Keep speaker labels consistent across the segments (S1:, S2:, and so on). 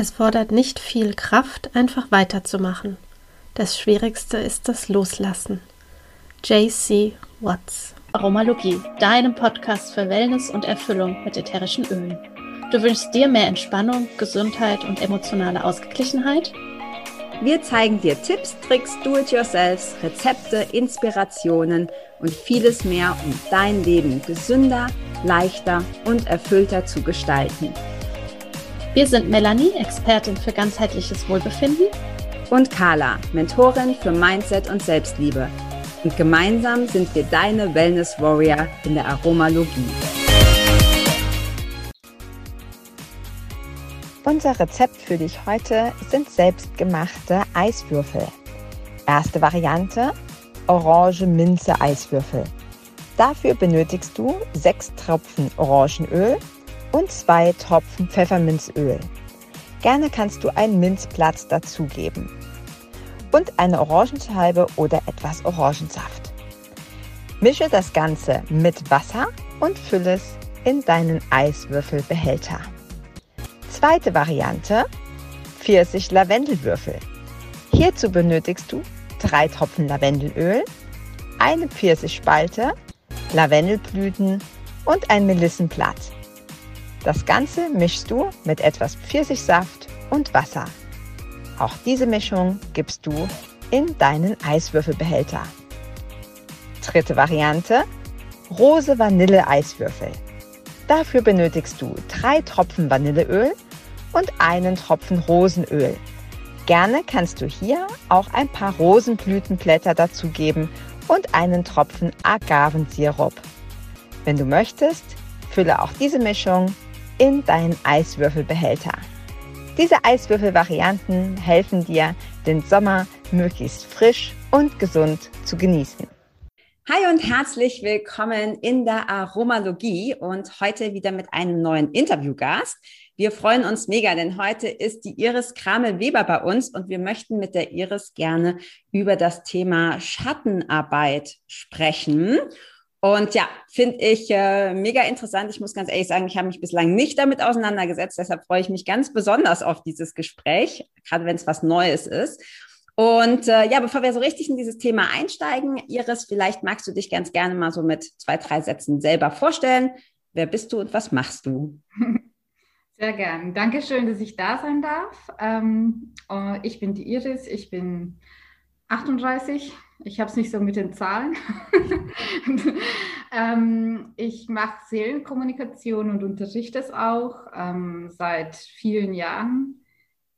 S1: Es fordert nicht viel Kraft, einfach weiterzumachen. Das Schwierigste ist das Loslassen. J.C. Watts.
S2: Aromalogie, deinem Podcast für Wellness und Erfüllung mit ätherischen Ölen. Du wünschst dir mehr Entspannung, Gesundheit und emotionale Ausgeglichenheit?
S3: Wir zeigen dir Tipps, Tricks, Do-it-yourselfs, Rezepte, Inspirationen und vieles mehr, um dein Leben gesünder, leichter und erfüllter zu gestalten.
S2: Wir sind Melanie, Expertin für ganzheitliches Wohlbefinden.
S3: Und Carla, Mentorin für Mindset und Selbstliebe. Und gemeinsam sind wir deine Wellness Warrior in der Aromalogie.
S4: Unser Rezept für dich heute sind selbstgemachte Eiswürfel. Erste Variante: Orange-Minze-Eiswürfel. Dafür benötigst du sechs Tropfen Orangenöl, und zwei Tropfen Pfefferminzöl. Gerne kannst du ein Minzblatt dazugeben und eine Orangenscheibe oder etwas Orangensaft. Mische das Ganze mit Wasser und fülle es in deinen Eiswürfelbehälter. Zweite Variante: Pfirsich-Lavendelwürfel. Hierzu benötigst du drei Tropfen Lavendelöl, eine Pfirsichspalte, Lavendelblüten und ein Melissenblatt. Das Ganze mischst du mit etwas Pfirsichsaft und Wasser. Auch diese Mischung gibst du in deinen Eiswürfelbehälter. Dritte Variante, Rose Vanille Eiswürfel. Dafür benötigst du drei Tropfen Vanilleöl und einen Tropfen Rosenöl. Gerne kannst du hier auch ein paar Rosenblütenblätter dazugeben und einen Tropfen Agavensirup. Wenn du möchtest, fülle auch diese Mischung in deinen Eiswürfelbehälter. Diese Eiswürfelvarianten helfen dir, den Sommer möglichst frisch und gesund zu genießen.
S3: Hi und herzlich willkommen in der Aromalogie und heute wieder mit einem neuen Interviewgast. Wir freuen uns mega, denn heute ist die Iris Kramel-Weber bei uns und wir möchten mit der Iris gerne über das Thema Schattenarbeit sprechen. Und ja, finde ich äh, mega interessant. Ich muss ganz ehrlich sagen, ich habe mich bislang nicht damit auseinandergesetzt. Deshalb freue ich mich ganz besonders auf dieses Gespräch, gerade wenn es was Neues ist. Und äh, ja, bevor wir so richtig in dieses Thema einsteigen, Iris, vielleicht magst du dich ganz gerne mal so mit zwei, drei Sätzen selber vorstellen. Wer bist du und was machst du?
S5: Sehr gern. Dankeschön, dass ich da sein darf. Ähm, oh, ich bin die Iris, ich bin 38. Ich habe es nicht so mit den Zahlen. ähm, ich mache Seelenkommunikation und unterrichte es auch ähm, seit vielen Jahren.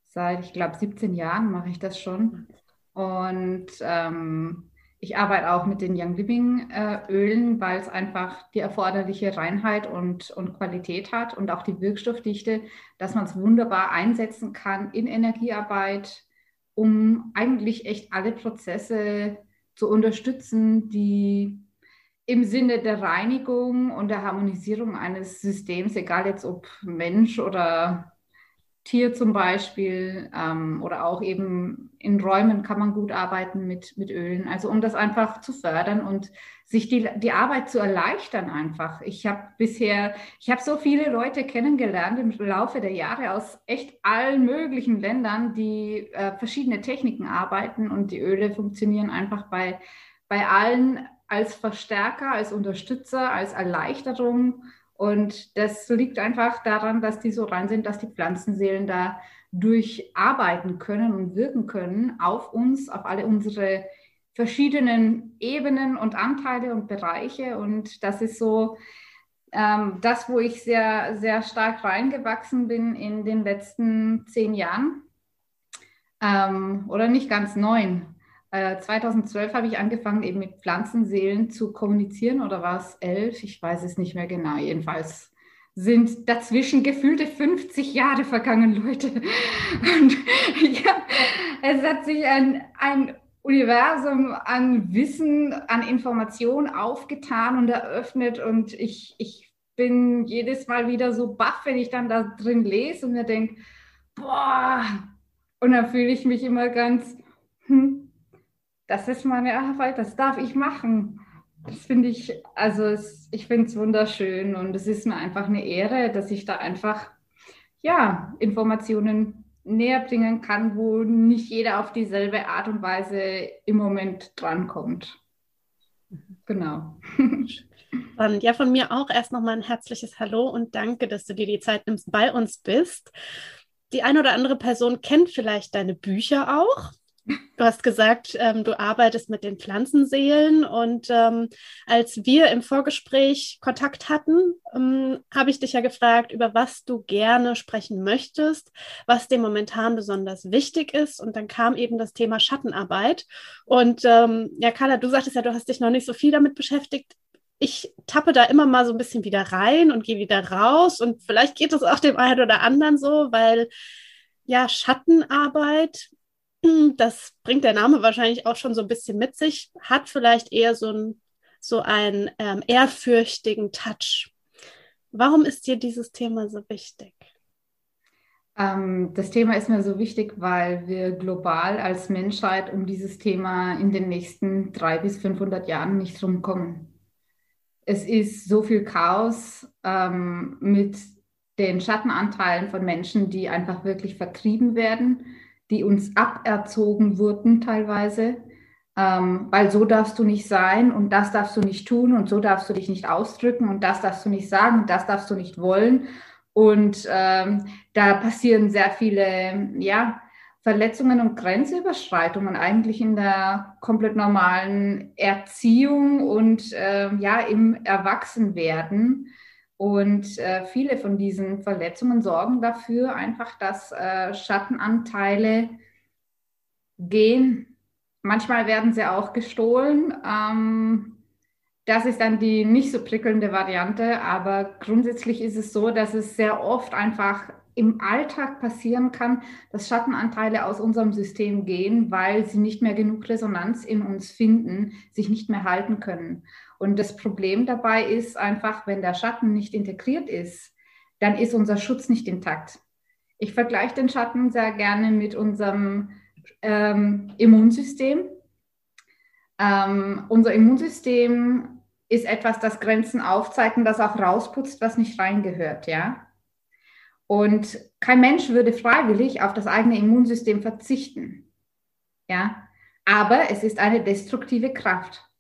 S5: Seit, ich glaube, 17 Jahren mache ich das schon. Und ähm, ich arbeite auch mit den Young Living äh, Ölen, weil es einfach die erforderliche Reinheit und, und Qualität hat und auch die Wirkstoffdichte, dass man es wunderbar einsetzen kann in Energiearbeit um eigentlich echt alle Prozesse zu unterstützen, die im Sinne der Reinigung und der Harmonisierung eines Systems, egal jetzt ob Mensch oder Tier zum Beispiel ähm, oder auch eben in Räumen kann man gut arbeiten mit, mit Ölen. Also um das einfach zu fördern und sich die, die Arbeit zu erleichtern einfach. Ich habe bisher, ich habe so viele Leute kennengelernt im Laufe der Jahre aus echt allen möglichen Ländern, die äh, verschiedene Techniken arbeiten und die Öle funktionieren einfach bei, bei allen als Verstärker, als Unterstützer, als Erleichterung und das liegt einfach daran, dass die so rein sind, dass die Pflanzenseelen da durcharbeiten können und wirken können auf uns, auf alle unsere verschiedenen Ebenen und Anteile und Bereiche. Und das ist so ähm, das, wo ich sehr, sehr stark reingewachsen bin in den letzten zehn Jahren. Ähm, oder nicht ganz neun. 2012 äh, habe ich angefangen, eben mit Pflanzenseelen zu kommunizieren oder war es elf? Ich weiß es nicht mehr genau. Jedenfalls sind dazwischen gefühlte 50 Jahre vergangen, Leute. Und ja, es hat sich ein, ein Universum an Wissen, an Informationen aufgetan und eröffnet und ich, ich bin jedes Mal wieder so baff, wenn ich dann da drin lese und mir denke, boah, und dann fühle ich mich immer ganz, hm, das ist meine Arbeit, das darf ich machen. Das finde ich, also es, ich finde es wunderschön und es ist mir einfach eine Ehre, dass ich da einfach, ja, Informationen näher bringen kann, wo nicht jeder auf dieselbe Art und Weise im Moment drankommt. Genau.
S1: Und ja, von mir auch erst nochmal ein herzliches Hallo und danke, dass du dir die Zeit nimmst, bei uns bist. Die eine oder andere Person kennt vielleicht deine Bücher auch. Du hast gesagt, ähm, du arbeitest mit den Pflanzenseelen und ähm, als wir im Vorgespräch Kontakt hatten, ähm, habe ich dich ja gefragt, über was du gerne sprechen möchtest, was dir momentan besonders wichtig ist. Und dann kam eben das Thema Schattenarbeit. Und ähm, ja, Carla, du sagtest ja, du hast dich noch nicht so viel damit beschäftigt. Ich tappe da immer mal so ein bisschen wieder rein und gehe wieder raus. Und vielleicht geht es auch dem einen oder anderen so, weil ja, Schattenarbeit das bringt der Name wahrscheinlich auch schon so ein bisschen mit sich, hat vielleicht eher so, ein, so einen ähm, ehrfürchtigen Touch. Warum ist dir dieses Thema so wichtig?
S5: Ähm, das Thema ist mir so wichtig, weil wir global als Menschheit um dieses Thema in den nächsten drei bis 500 Jahren nicht rumkommen. Es ist so viel Chaos ähm, mit den Schattenanteilen von Menschen, die einfach wirklich vertrieben werden die uns aberzogen wurden teilweise, ähm, weil so darfst du nicht sein und das darfst du nicht tun und so darfst du dich nicht ausdrücken und das darfst du nicht sagen und das darfst du nicht wollen. Und ähm, da passieren sehr viele, ja, Verletzungen und Grenzüberschreitungen eigentlich in der komplett normalen Erziehung und äh, ja im Erwachsenwerden. Und äh, viele von diesen Verletzungen sorgen dafür einfach, dass äh, Schattenanteile gehen. Manchmal werden sie auch gestohlen. Ähm, das ist dann die nicht so prickelnde Variante, aber grundsätzlich ist es so, dass es sehr oft einfach im Alltag passieren kann, dass Schattenanteile aus unserem System gehen, weil sie nicht mehr genug Resonanz in uns finden, sich nicht mehr halten können. Und das Problem dabei ist einfach, wenn der Schatten nicht integriert ist, dann ist unser Schutz nicht intakt. Ich vergleiche den Schatten sehr gerne mit unserem ähm, Immunsystem. Ähm, unser Immunsystem ist etwas, das Grenzen aufzeigt und das auch rausputzt, was nicht reingehört, ja. Und kein Mensch würde freiwillig auf das eigene Immunsystem verzichten, ja. Aber es ist eine destruktive Kraft.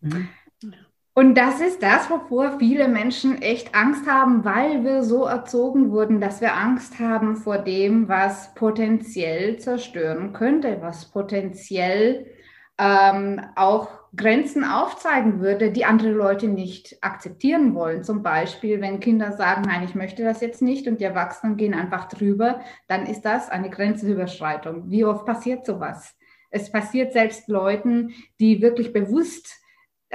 S5: Mhm. Und das ist das, wovor viele Menschen echt Angst haben, weil wir so erzogen wurden, dass wir Angst haben vor dem, was potenziell zerstören könnte, was potenziell ähm, auch Grenzen aufzeigen würde, die andere Leute nicht akzeptieren wollen. Zum Beispiel, wenn Kinder sagen, nein, ich möchte das jetzt nicht und die Erwachsenen gehen einfach drüber, dann ist das eine Grenzüberschreitung. Wie oft passiert sowas? Es passiert selbst Leuten, die wirklich bewusst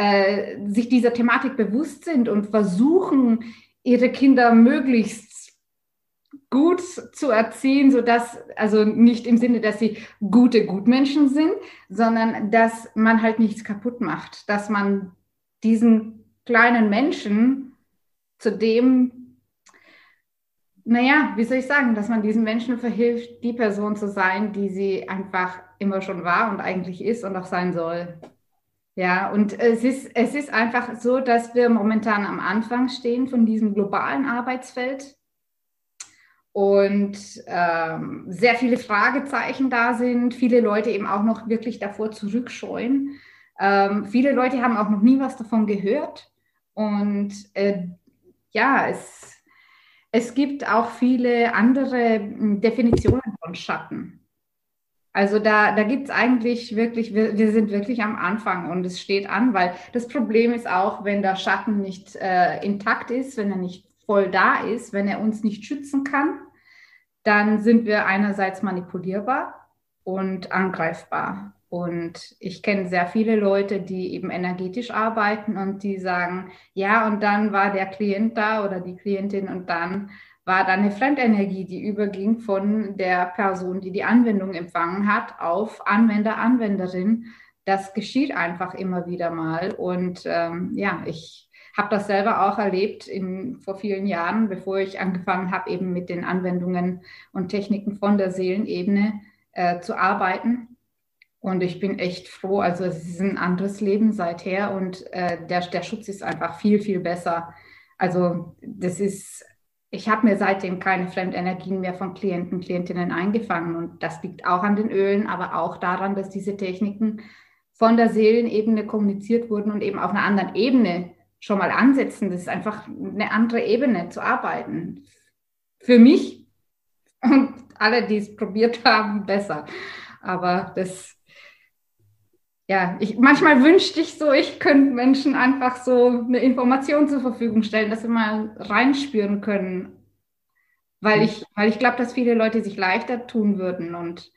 S5: äh, sich dieser Thematik bewusst sind und versuchen, ihre Kinder möglichst gut zu erziehen, sodass, also nicht im Sinne, dass sie gute Gutmenschen sind, sondern dass man halt nichts kaputt macht, dass man diesen kleinen Menschen zu dem, naja, wie soll ich sagen, dass man diesen Menschen verhilft, die Person zu sein, die sie einfach immer schon war und eigentlich ist und auch sein soll. Ja, und es ist, es ist einfach so, dass wir momentan am Anfang stehen von diesem globalen Arbeitsfeld und ähm, sehr viele Fragezeichen da sind, viele Leute eben auch noch wirklich davor zurückscheuen. Ähm, viele Leute haben auch noch nie was davon gehört. Und äh, ja, es, es gibt auch viele andere hm, Definitionen von Schatten. Also da, da gibt es eigentlich wirklich, wir, wir sind wirklich am Anfang und es steht an, weil das Problem ist auch, wenn der Schatten nicht äh, intakt ist, wenn er nicht voll da ist, wenn er uns nicht schützen kann, dann sind wir einerseits manipulierbar und angreifbar. Und ich kenne sehr viele Leute, die eben energetisch arbeiten und die sagen, ja, und dann war der Klient da oder die Klientin und dann war dann eine Fremdenergie, die überging von der Person, die die Anwendung empfangen hat, auf Anwender, Anwenderin. Das geschieht einfach immer wieder mal. Und ähm, ja, ich habe das selber auch erlebt in, vor vielen Jahren, bevor ich angefangen habe, eben mit den Anwendungen und Techniken von der Seelenebene äh, zu arbeiten. Und ich bin echt froh. Also es ist ein anderes Leben seither und äh, der, der Schutz ist einfach viel, viel besser. Also das ist ich habe mir seitdem keine Fremdenergien mehr von Klienten, Klientinnen eingefangen. Und das liegt auch an den Ölen, aber auch daran, dass diese Techniken von der Seelenebene kommuniziert wurden und eben auf einer anderen Ebene schon mal ansetzen. Das ist einfach eine andere Ebene zu arbeiten. Für mich und alle, die es probiert haben, besser. Aber das, ja, ich, manchmal wünschte ich so, ich könnte Menschen einfach so eine Information zur Verfügung stellen, dass sie mal reinspüren können. Weil mhm. ich, weil ich glaube, dass viele Leute sich leichter tun würden. Und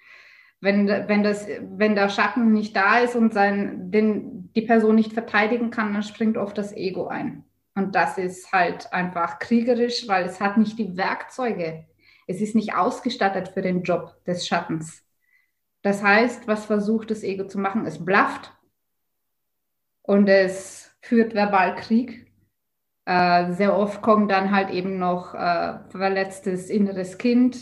S5: wenn, wenn, das, wenn der Schatten nicht da ist und sein, den, die Person nicht verteidigen kann, dann springt oft das Ego ein. Und das ist halt einfach kriegerisch, weil es hat nicht die Werkzeuge. Es ist nicht ausgestattet für den Job des Schattens. Das heißt, was versucht das Ego zu machen? Es blafft und es führt verbal Krieg. Äh, sehr oft kommt dann halt eben noch äh, verletztes inneres Kind,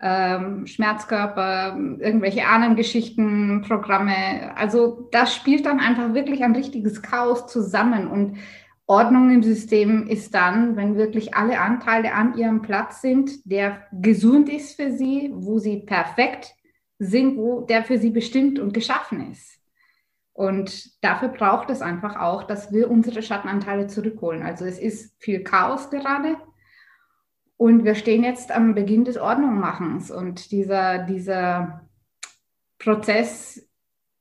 S5: ähm, Schmerzkörper, irgendwelche Ahnengeschichten, Programme. Also das spielt dann einfach wirklich ein richtiges Chaos zusammen und Ordnung im System ist dann, wenn wirklich alle Anteile an ihrem Platz sind, der gesund ist für sie, wo sie perfekt sind, wo der für sie bestimmt und geschaffen ist. Und dafür braucht es einfach auch, dass wir unsere Schattenanteile zurückholen. Also es ist viel Chaos gerade. Und wir stehen jetzt am Beginn des Ordnungmachens. Und dieser, dieser Prozess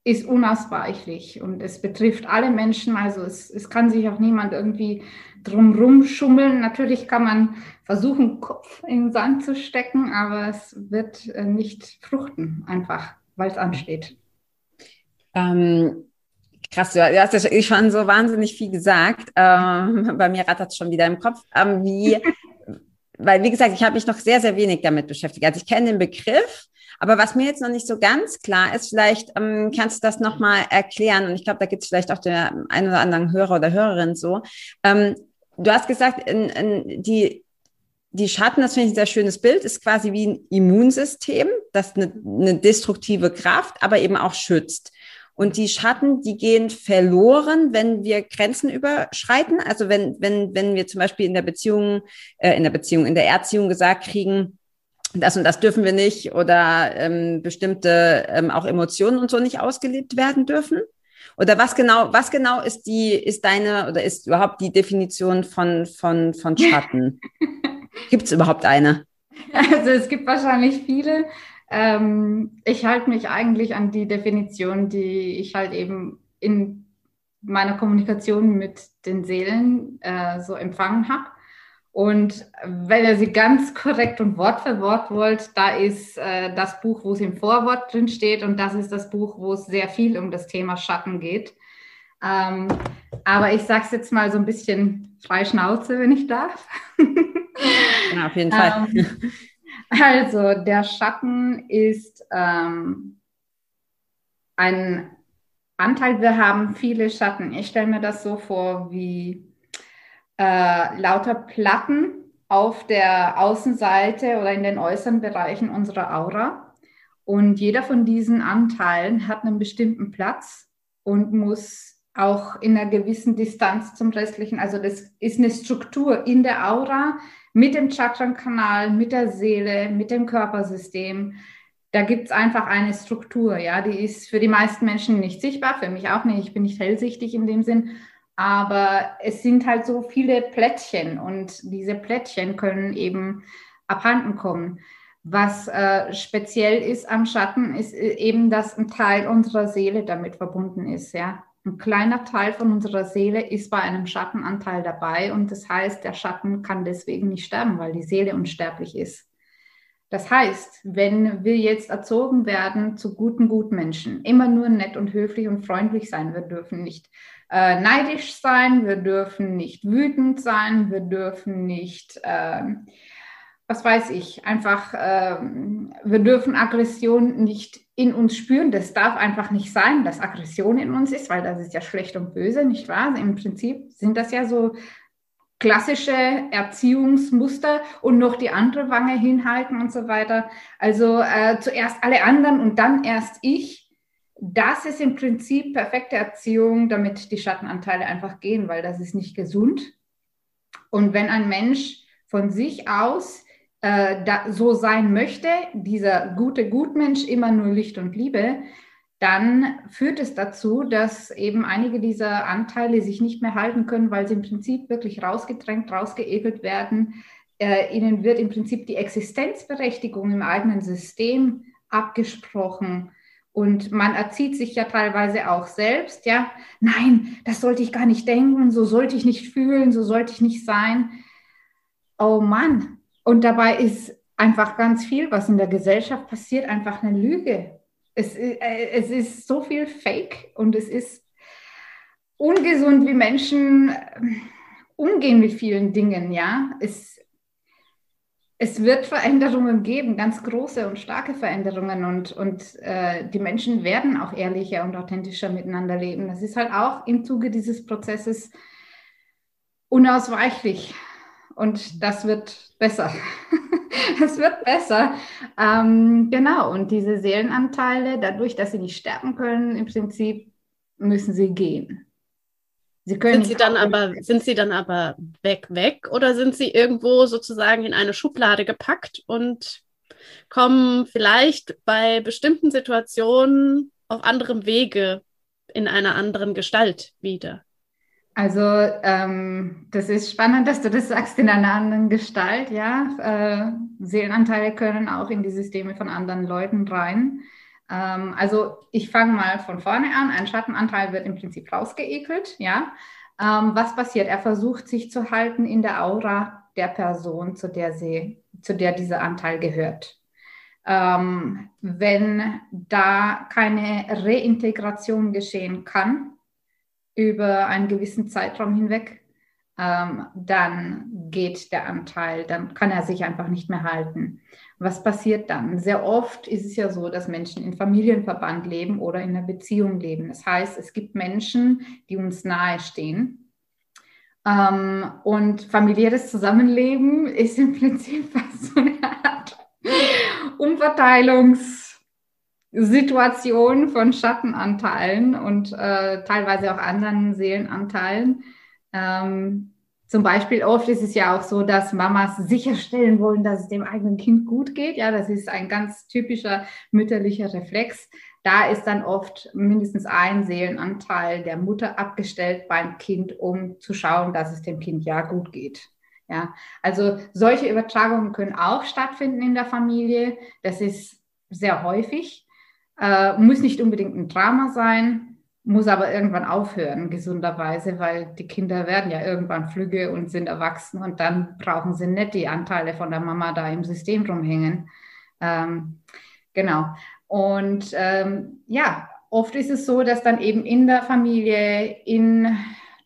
S5: ist unausweichlich und es betrifft alle Menschen. Also es, es kann sich auch niemand irgendwie drumrum schummeln. Natürlich kann man versuchen, Kopf in den Sand zu stecken, aber es wird äh, nicht fruchten, einfach, weil es ansteht.
S3: Ähm, krass, du hast ja schon so wahnsinnig viel gesagt. Ähm, bei mir rattert es schon wieder im Kopf. Ähm, wie, weil, wie gesagt, ich habe mich noch sehr, sehr wenig damit beschäftigt. Also ich kenne den Begriff, aber was mir jetzt noch nicht so ganz klar ist, vielleicht ähm, kannst du das nochmal erklären. Und ich glaube, da gibt es vielleicht auch der ein oder anderen Hörer oder Hörerin so. Ähm, du hast gesagt, in, in die, die Schatten, das finde ich ein sehr schönes Bild, ist quasi wie ein Immunsystem, das eine, eine destruktive Kraft, aber eben auch schützt. Und die Schatten, die gehen verloren, wenn wir Grenzen überschreiten. Also wenn, wenn, wenn wir zum Beispiel in der Beziehung, äh, in der Beziehung, in der Erziehung gesagt kriegen, das und das dürfen wir nicht oder ähm, bestimmte ähm, auch Emotionen und so nicht ausgelebt werden dürfen. Oder was genau, was genau ist die, ist deine oder ist überhaupt die Definition von, von, von Schatten? gibt es überhaupt eine?
S5: Also es gibt wahrscheinlich viele. Ähm, ich halte mich eigentlich an die Definition, die ich halt eben in meiner Kommunikation mit den Seelen äh, so empfangen habe. Und wenn ihr sie ganz korrekt und Wort für Wort wollt, da ist äh, das Buch, wo es im Vorwort drin steht und das ist das Buch, wo es sehr viel um das Thema Schatten geht. Ähm, aber ich sage es jetzt mal so ein bisschen frei Schnauze, wenn ich darf.
S3: ja, auf jeden Fall. Ähm,
S5: also der Schatten ist ähm, ein Anteil, wir haben viele Schatten. Ich stelle mir das so vor wie äh, lauter Platten auf der Außenseite oder in den äußeren Bereichen unserer Aura. Und jeder von diesen Anteilen hat einen bestimmten Platz und muss auch in einer gewissen Distanz zum restlichen, also das ist eine Struktur in der Aura mit dem Chakrenkanal, mit der Seele, mit dem Körpersystem. Da gibt es einfach eine Struktur, ja, die ist für die meisten Menschen nicht sichtbar, für mich auch nicht, ich bin nicht hellsichtig in dem Sinn, aber es sind halt so viele Plättchen und diese Plättchen können eben abhanden kommen. Was äh, speziell ist am Schatten, ist äh, eben, dass ein Teil unserer Seele damit verbunden ist. Ja? Ein kleiner Teil von unserer Seele ist bei einem Schattenanteil dabei und das heißt, der Schatten kann deswegen nicht sterben, weil die Seele unsterblich ist. Das heißt, wenn wir jetzt erzogen werden zu guten Gutmenschen, immer nur nett und höflich und freundlich sein, wir dürfen nicht äh, neidisch sein, wir dürfen nicht wütend sein, wir dürfen nicht, äh, was weiß ich, einfach, äh, wir dürfen Aggression nicht in uns spüren. Das darf einfach nicht sein, dass Aggression in uns ist, weil das ist ja schlecht und böse, nicht wahr? Im Prinzip sind das ja so klassische Erziehungsmuster und noch die andere Wange hinhalten und so weiter. Also äh, zuerst alle anderen und dann erst ich das ist im Prinzip perfekte Erziehung, damit die Schattenanteile einfach gehen, weil das ist nicht gesund. Und wenn ein Mensch von sich aus äh, da, so sein möchte, dieser gute Gutmensch, immer nur Licht und Liebe, dann führt es dazu, dass eben einige dieser Anteile sich nicht mehr halten können, weil sie im Prinzip wirklich rausgedrängt, rausgeekelt werden. Äh, ihnen wird im Prinzip die Existenzberechtigung im eigenen System abgesprochen. Und man erzieht sich ja teilweise auch selbst, ja, nein, das sollte ich gar nicht denken, so sollte ich nicht fühlen, so sollte ich nicht sein. Oh Mann. Und dabei ist einfach ganz viel, was in der Gesellschaft passiert, einfach eine Lüge. Es, äh, es ist so viel Fake und es ist ungesund, wie Menschen äh, umgehen mit vielen Dingen, ja. Es, es wird Veränderungen geben, ganz große und starke Veränderungen und, und äh, die Menschen werden auch ehrlicher und authentischer miteinander leben. Das ist halt auch im Zuge dieses Prozesses unausweichlich und das wird besser. es wird besser. Ähm, genau, und diese Seelenanteile, dadurch, dass sie nicht sterben können, im Prinzip müssen sie gehen.
S1: Sie können sind sie dann aber sind sie dann aber weg weg oder sind sie irgendwo sozusagen in eine Schublade gepackt und kommen vielleicht bei bestimmten Situationen auf anderem Wege in einer anderen Gestalt wieder?
S5: Also ähm, das ist spannend, dass du das sagst in einer anderen Gestalt, ja. Äh, Seelenanteile können auch in die Systeme von anderen Leuten rein. Ähm, also ich fange mal von vorne an. Ein Schattenanteil wird im Prinzip rausgeekelt, ja. Ähm, was passiert? Er versucht sich zu halten in der Aura der Person, zu der sie, zu der dieser Anteil gehört. Ähm, wenn da keine Reintegration geschehen kann, über einen gewissen Zeitraum hinweg, dann geht der Anteil, dann kann er sich einfach nicht mehr halten. Was passiert dann? Sehr oft ist es ja so, dass Menschen in Familienverband leben oder in einer Beziehung leben. Das heißt, es gibt Menschen, die uns nahestehen. Ähm, und familiäres Zusammenleben ist im Prinzip so eine Art Umverteilungs- Situation von Schattenanteilen und äh, teilweise auch anderen Seelenanteilen. Ähm, zum Beispiel oft ist es ja auch so, dass Mamas sicherstellen wollen, dass es dem eigenen Kind gut geht. Ja, das ist ein ganz typischer mütterlicher Reflex. Da ist dann oft mindestens ein Seelenanteil der Mutter abgestellt beim Kind, um zu schauen, dass es dem Kind ja gut geht. Ja, also solche Übertragungen können auch stattfinden in der Familie. Das ist sehr häufig. Äh, muss nicht unbedingt ein Drama sein, muss aber irgendwann aufhören, gesunderweise, weil die Kinder werden ja irgendwann flügge und sind erwachsen und dann brauchen sie nicht die Anteile von der Mama da im System rumhängen. Ähm, genau. Und ähm, ja, oft ist es so, dass dann eben in der Familie, in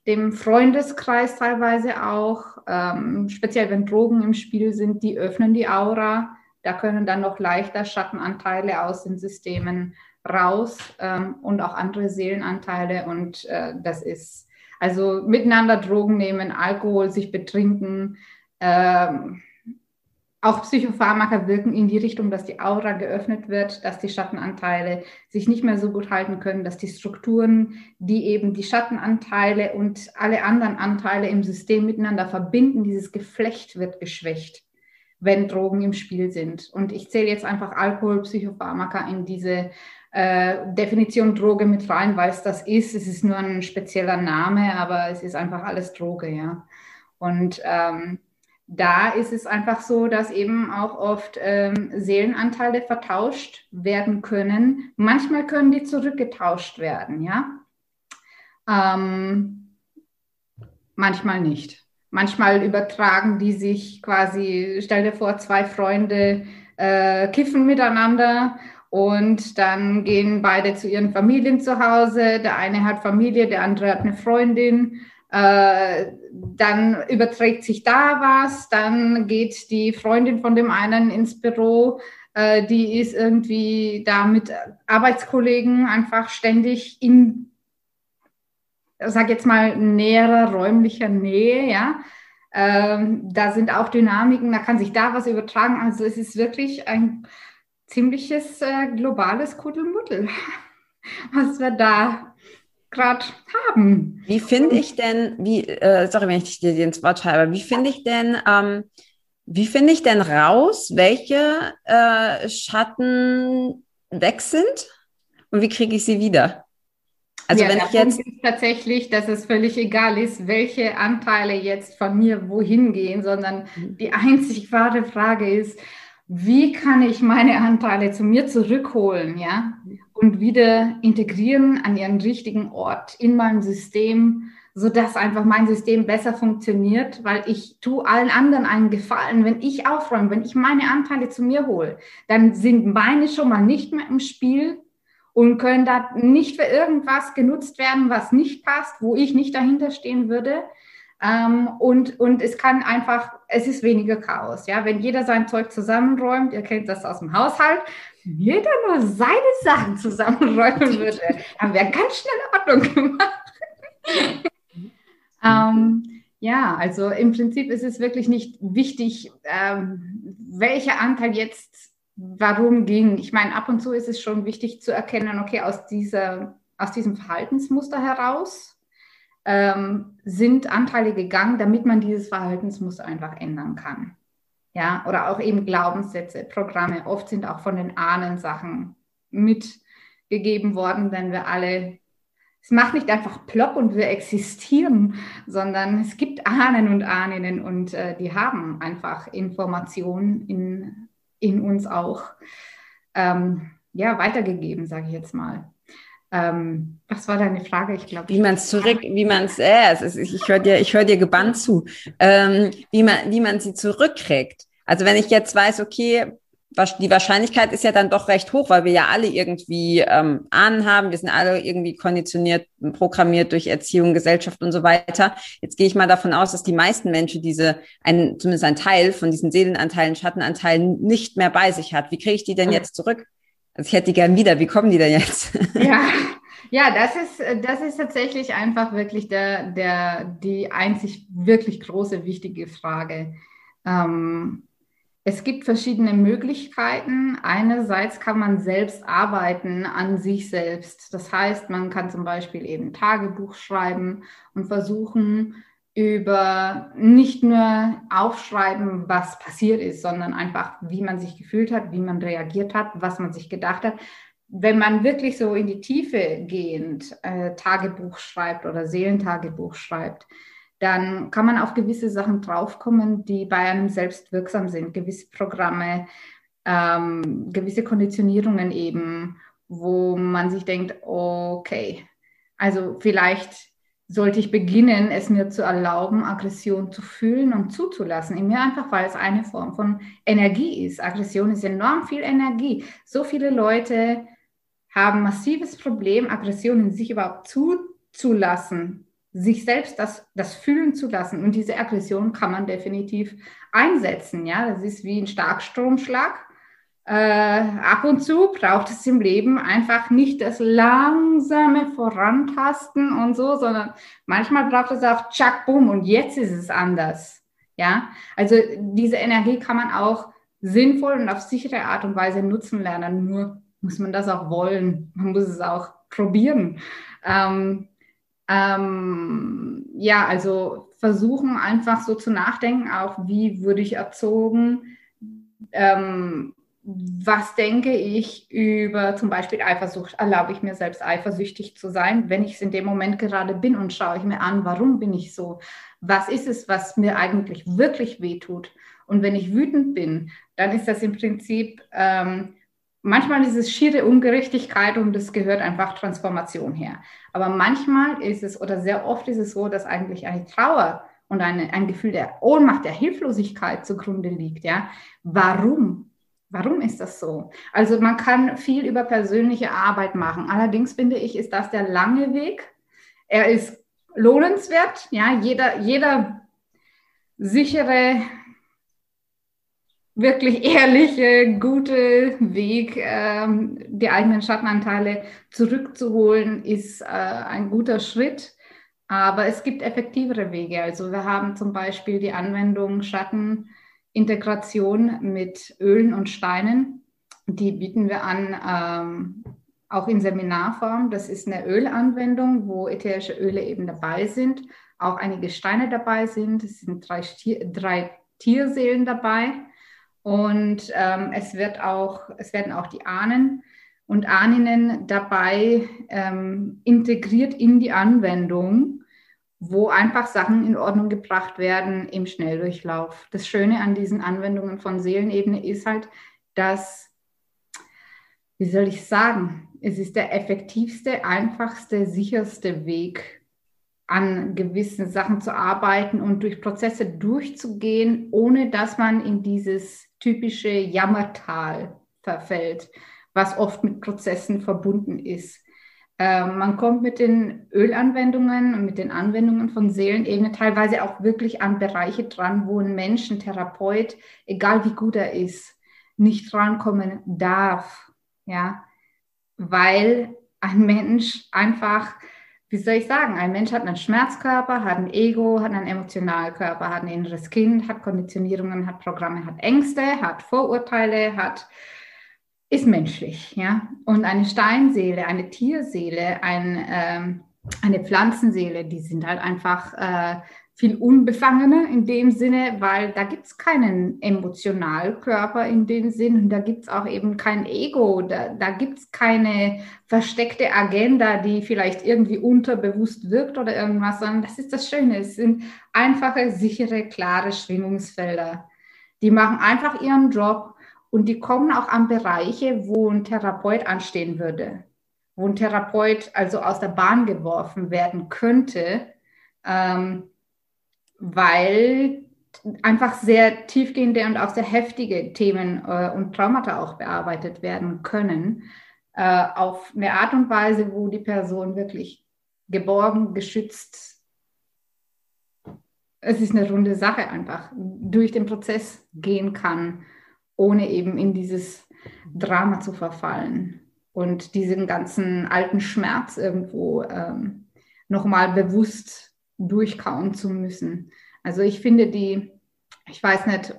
S5: dem Freundeskreis teilweise auch, ähm, speziell wenn Drogen im Spiel sind, die öffnen die Aura da können dann noch leichter Schattenanteile aus den Systemen raus ähm, und auch andere Seelenanteile. Und äh, das ist also miteinander Drogen nehmen, Alkohol, sich betrinken. Ähm, auch Psychopharmaka wirken in die Richtung, dass die Aura geöffnet wird, dass die Schattenanteile sich nicht mehr so gut halten können, dass die Strukturen, die eben die Schattenanteile und alle anderen Anteile im System miteinander verbinden, dieses Geflecht wird geschwächt wenn Drogen im Spiel sind. Und ich zähle jetzt einfach Alkohol, Psychopharmaka in diese äh, Definition Droge mit rein, weil es das ist. Es ist nur ein spezieller Name, aber es ist einfach alles Droge, ja. Und ähm, da ist es einfach so, dass eben auch oft ähm, Seelenanteile vertauscht werden können. Manchmal können die zurückgetauscht werden, ja. Ähm, manchmal nicht. Manchmal übertragen die sich quasi, stell dir vor, zwei Freunde äh, kiffen miteinander und dann gehen beide zu ihren Familien zu Hause. Der eine hat Familie, der andere hat eine Freundin. Äh, dann überträgt sich da was, dann geht die Freundin von dem einen ins Büro, äh, die ist irgendwie da mit Arbeitskollegen einfach ständig in sag jetzt mal, näherer räumlicher Nähe, ja. Ähm, da sind auch Dynamiken, da kann sich da was übertragen. Also es ist wirklich ein ziemliches äh, globales Kuddelmuddel, was wir da gerade haben.
S3: Wie finde ich denn, wie, äh, sorry, wenn ich dir ins Wort habe, wie finde ich denn ähm, Wie finde ich denn raus, welche äh, Schatten weg sind und wie kriege ich sie wieder?
S5: Also ja, wenn ich jetzt Punkt ist tatsächlich, dass es völlig egal ist, welche Anteile jetzt von mir wohin gehen, sondern mhm. die einzig wahre Frage ist, wie kann ich meine Anteile zu mir zurückholen, ja, und wieder integrieren an ihren richtigen Ort in meinem System, so dass einfach mein System besser funktioniert, weil ich tue allen anderen einen Gefallen, wenn ich aufräume, wenn ich meine Anteile zu mir hole, dann sind meine schon mal nicht mehr im Spiel und können da nicht für irgendwas genutzt werden, was nicht passt, wo ich nicht dahinter stehen würde. Ähm, und, und es kann einfach, es ist weniger Chaos. Ja? Wenn jeder sein Zeug zusammenräumt, ihr kennt das aus dem Haushalt, wenn jeder nur seine Sachen zusammenräumen würde, dann wäre ganz schnell Ordnung gemacht. ähm, ja, also im Prinzip ist es wirklich nicht wichtig, ähm, welcher Anteil jetzt warum ging. Ich meine, ab und zu ist es schon wichtig zu erkennen, okay, aus, dieser, aus diesem Verhaltensmuster heraus ähm, sind Anteile gegangen, damit man dieses Verhaltensmuster einfach ändern kann. Ja, oder auch eben Glaubenssätze, Programme. Oft sind auch von den Ahnen Sachen mitgegeben worden, denn wir alle, es macht nicht einfach plopp und wir existieren, sondern es gibt Ahnen und Ahnen und äh, die haben einfach Informationen in, in uns auch ähm, ja, weitergegeben, sage ich jetzt mal. Ähm, was war deine Frage? Ich glaube,
S3: wie man es zurück, wie man äh, es, ich höre dir, ich höre dir gebannt zu, ähm, wie man, wie man sie zurückkriegt. Also wenn ich jetzt weiß, okay, die Wahrscheinlichkeit ist ja dann doch recht hoch, weil wir ja alle irgendwie ähm, Ahnen haben. Wir sind alle irgendwie konditioniert, programmiert durch Erziehung, Gesellschaft und so weiter. Jetzt gehe ich mal davon aus, dass die meisten Menschen diese, ein, zumindest ein Teil von diesen Seelenanteilen, Schattenanteilen nicht mehr bei sich hat. Wie kriege ich die denn jetzt zurück? Also ich hätte die gern wieder. Wie kommen die denn jetzt?
S5: Ja, ja, das ist, das ist tatsächlich einfach wirklich der, der, die einzig wirklich große, wichtige Frage. Ähm, es gibt verschiedene Möglichkeiten. Einerseits kann man selbst arbeiten an sich selbst. Das heißt, man kann zum Beispiel eben Tagebuch schreiben und versuchen, über nicht nur aufschreiben, was passiert ist, sondern einfach, wie man sich gefühlt hat, wie man reagiert hat, was man sich gedacht hat. Wenn man wirklich so in die Tiefe gehend äh, Tagebuch schreibt oder Seelentagebuch schreibt, dann kann man auf gewisse Sachen draufkommen, die bei einem selbst wirksam sind, gewisse Programme, ähm, gewisse Konditionierungen eben, wo man sich denkt, okay, also vielleicht sollte ich beginnen, es mir zu erlauben, Aggression zu fühlen und zuzulassen. In mir einfach, weil es eine Form von Energie ist. Aggression ist enorm viel Energie. So viele Leute haben massives Problem, Aggression in sich überhaupt zuzulassen sich selbst das, das fühlen zu lassen. Und diese Aggression kann man definitiv einsetzen. Ja, das ist wie ein Starkstromschlag. Äh, ab und zu braucht es im Leben einfach nicht das langsame Vorantasten und so, sondern manchmal braucht es auch Tschack, Boom und jetzt ist es anders. Ja, also diese Energie kann man auch sinnvoll und auf sichere Art und Weise nutzen lernen. Nur muss man das auch wollen. Man muss es auch probieren. Ähm, ähm, ja, also versuchen einfach so zu nachdenken, auch wie würde ich erzogen, ähm, was denke ich über zum Beispiel Eifersucht? Erlaube ich mir selbst eifersüchtig zu sein, wenn ich es in dem Moment gerade bin und schaue ich mir an, warum bin ich so? Was ist es, was mir eigentlich wirklich wehtut? Und wenn ich wütend bin, dann ist das im Prinzip ähm, manchmal ist es schiere Ungerechtigkeit und es gehört einfach Transformation her. Aber manchmal ist es oder sehr oft ist es so, dass eigentlich eine Trauer und eine, ein Gefühl der Ohnmacht, der Hilflosigkeit zugrunde liegt. Ja, warum? Warum ist das so? Also man kann viel über persönliche Arbeit machen. Allerdings finde ich, ist das der lange Weg. Er ist lohnenswert. Ja, jeder, jeder sichere wirklich ehrliche, gute Weg, ähm, die eigenen Schattenanteile zurückzuholen, ist äh, ein guter Schritt. Aber es gibt effektivere Wege. Also wir haben zum Beispiel die Anwendung Schattenintegration mit Ölen und Steinen. Die bieten wir an, ähm, auch in Seminarform. Das ist eine Ölanwendung, wo ätherische Öle eben dabei sind, auch einige Steine dabei sind. Es sind drei, drei Tierseelen dabei. Und ähm, es, wird auch, es werden auch die Ahnen und Ahnen dabei ähm, integriert in die Anwendung, wo einfach Sachen in Ordnung gebracht werden im Schnelldurchlauf. Das Schöne an diesen Anwendungen von Seelenebene ist halt, dass, wie soll ich sagen, es ist der effektivste, einfachste, sicherste Weg, an gewissen Sachen zu arbeiten und durch Prozesse durchzugehen, ohne dass man in dieses typische Jammertal verfällt, was oft mit Prozessen verbunden ist. Äh, man kommt mit den Ölanwendungen und mit den Anwendungen von Seelenebene teilweise auch wirklich an Bereiche dran, wo ein Mensch, ein Therapeut, egal wie gut er ist, nicht rankommen darf. Ja, weil ein Mensch einfach, wie soll ich sagen, ein Mensch hat einen Schmerzkörper, hat ein Ego, hat einen Emotionalkörper, hat ein inneres Kind, hat Konditionierungen, hat Programme, hat Ängste, hat Vorurteile, hat ist menschlich, ja. Und eine Steinseele, eine Tierseele, ein, ähm, eine Pflanzenseele, die sind halt einfach äh, viel unbefangener in dem Sinne, weil da gibt es keinen Emotionalkörper in dem Sinn und da gibt es auch eben kein Ego, da, da gibt es keine versteckte Agenda, die vielleicht irgendwie unterbewusst wirkt oder irgendwas, sondern das ist das Schöne, es sind einfache, sichere, klare Schwingungsfelder. Die machen einfach ihren Job und die kommen auch an Bereiche, wo ein Therapeut anstehen würde, wo ein Therapeut also aus der Bahn geworfen werden könnte. Ähm, weil einfach sehr tiefgehende und auch sehr heftige Themen äh, und Traumata auch bearbeitet werden können, äh, auf eine Art und Weise, wo die Person wirklich geborgen, geschützt, es ist eine runde Sache einfach, durch den Prozess gehen kann, ohne eben in dieses Drama zu verfallen und diesen ganzen alten Schmerz irgendwo ähm, nochmal bewusst durchkauen zu müssen. Also ich finde die, ich weiß nicht,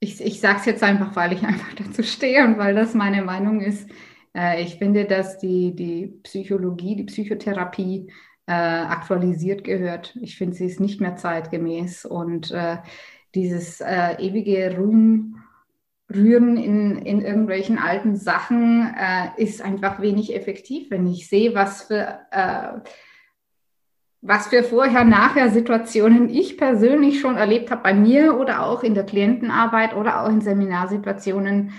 S5: ich, ich sage es jetzt einfach, weil ich einfach dazu stehe und weil das meine Meinung ist. Äh, ich finde, dass die, die Psychologie, die Psychotherapie äh, aktualisiert gehört. Ich finde, sie ist nicht mehr zeitgemäß und äh, dieses äh, ewige Ruhm, Rühren in, in irgendwelchen alten Sachen äh, ist einfach wenig effektiv. Wenn ich sehe, was für äh, was für Vorher-Nachher-Situationen ich persönlich schon erlebt habe bei mir oder auch in der Klientenarbeit oder auch in Seminarsituationen,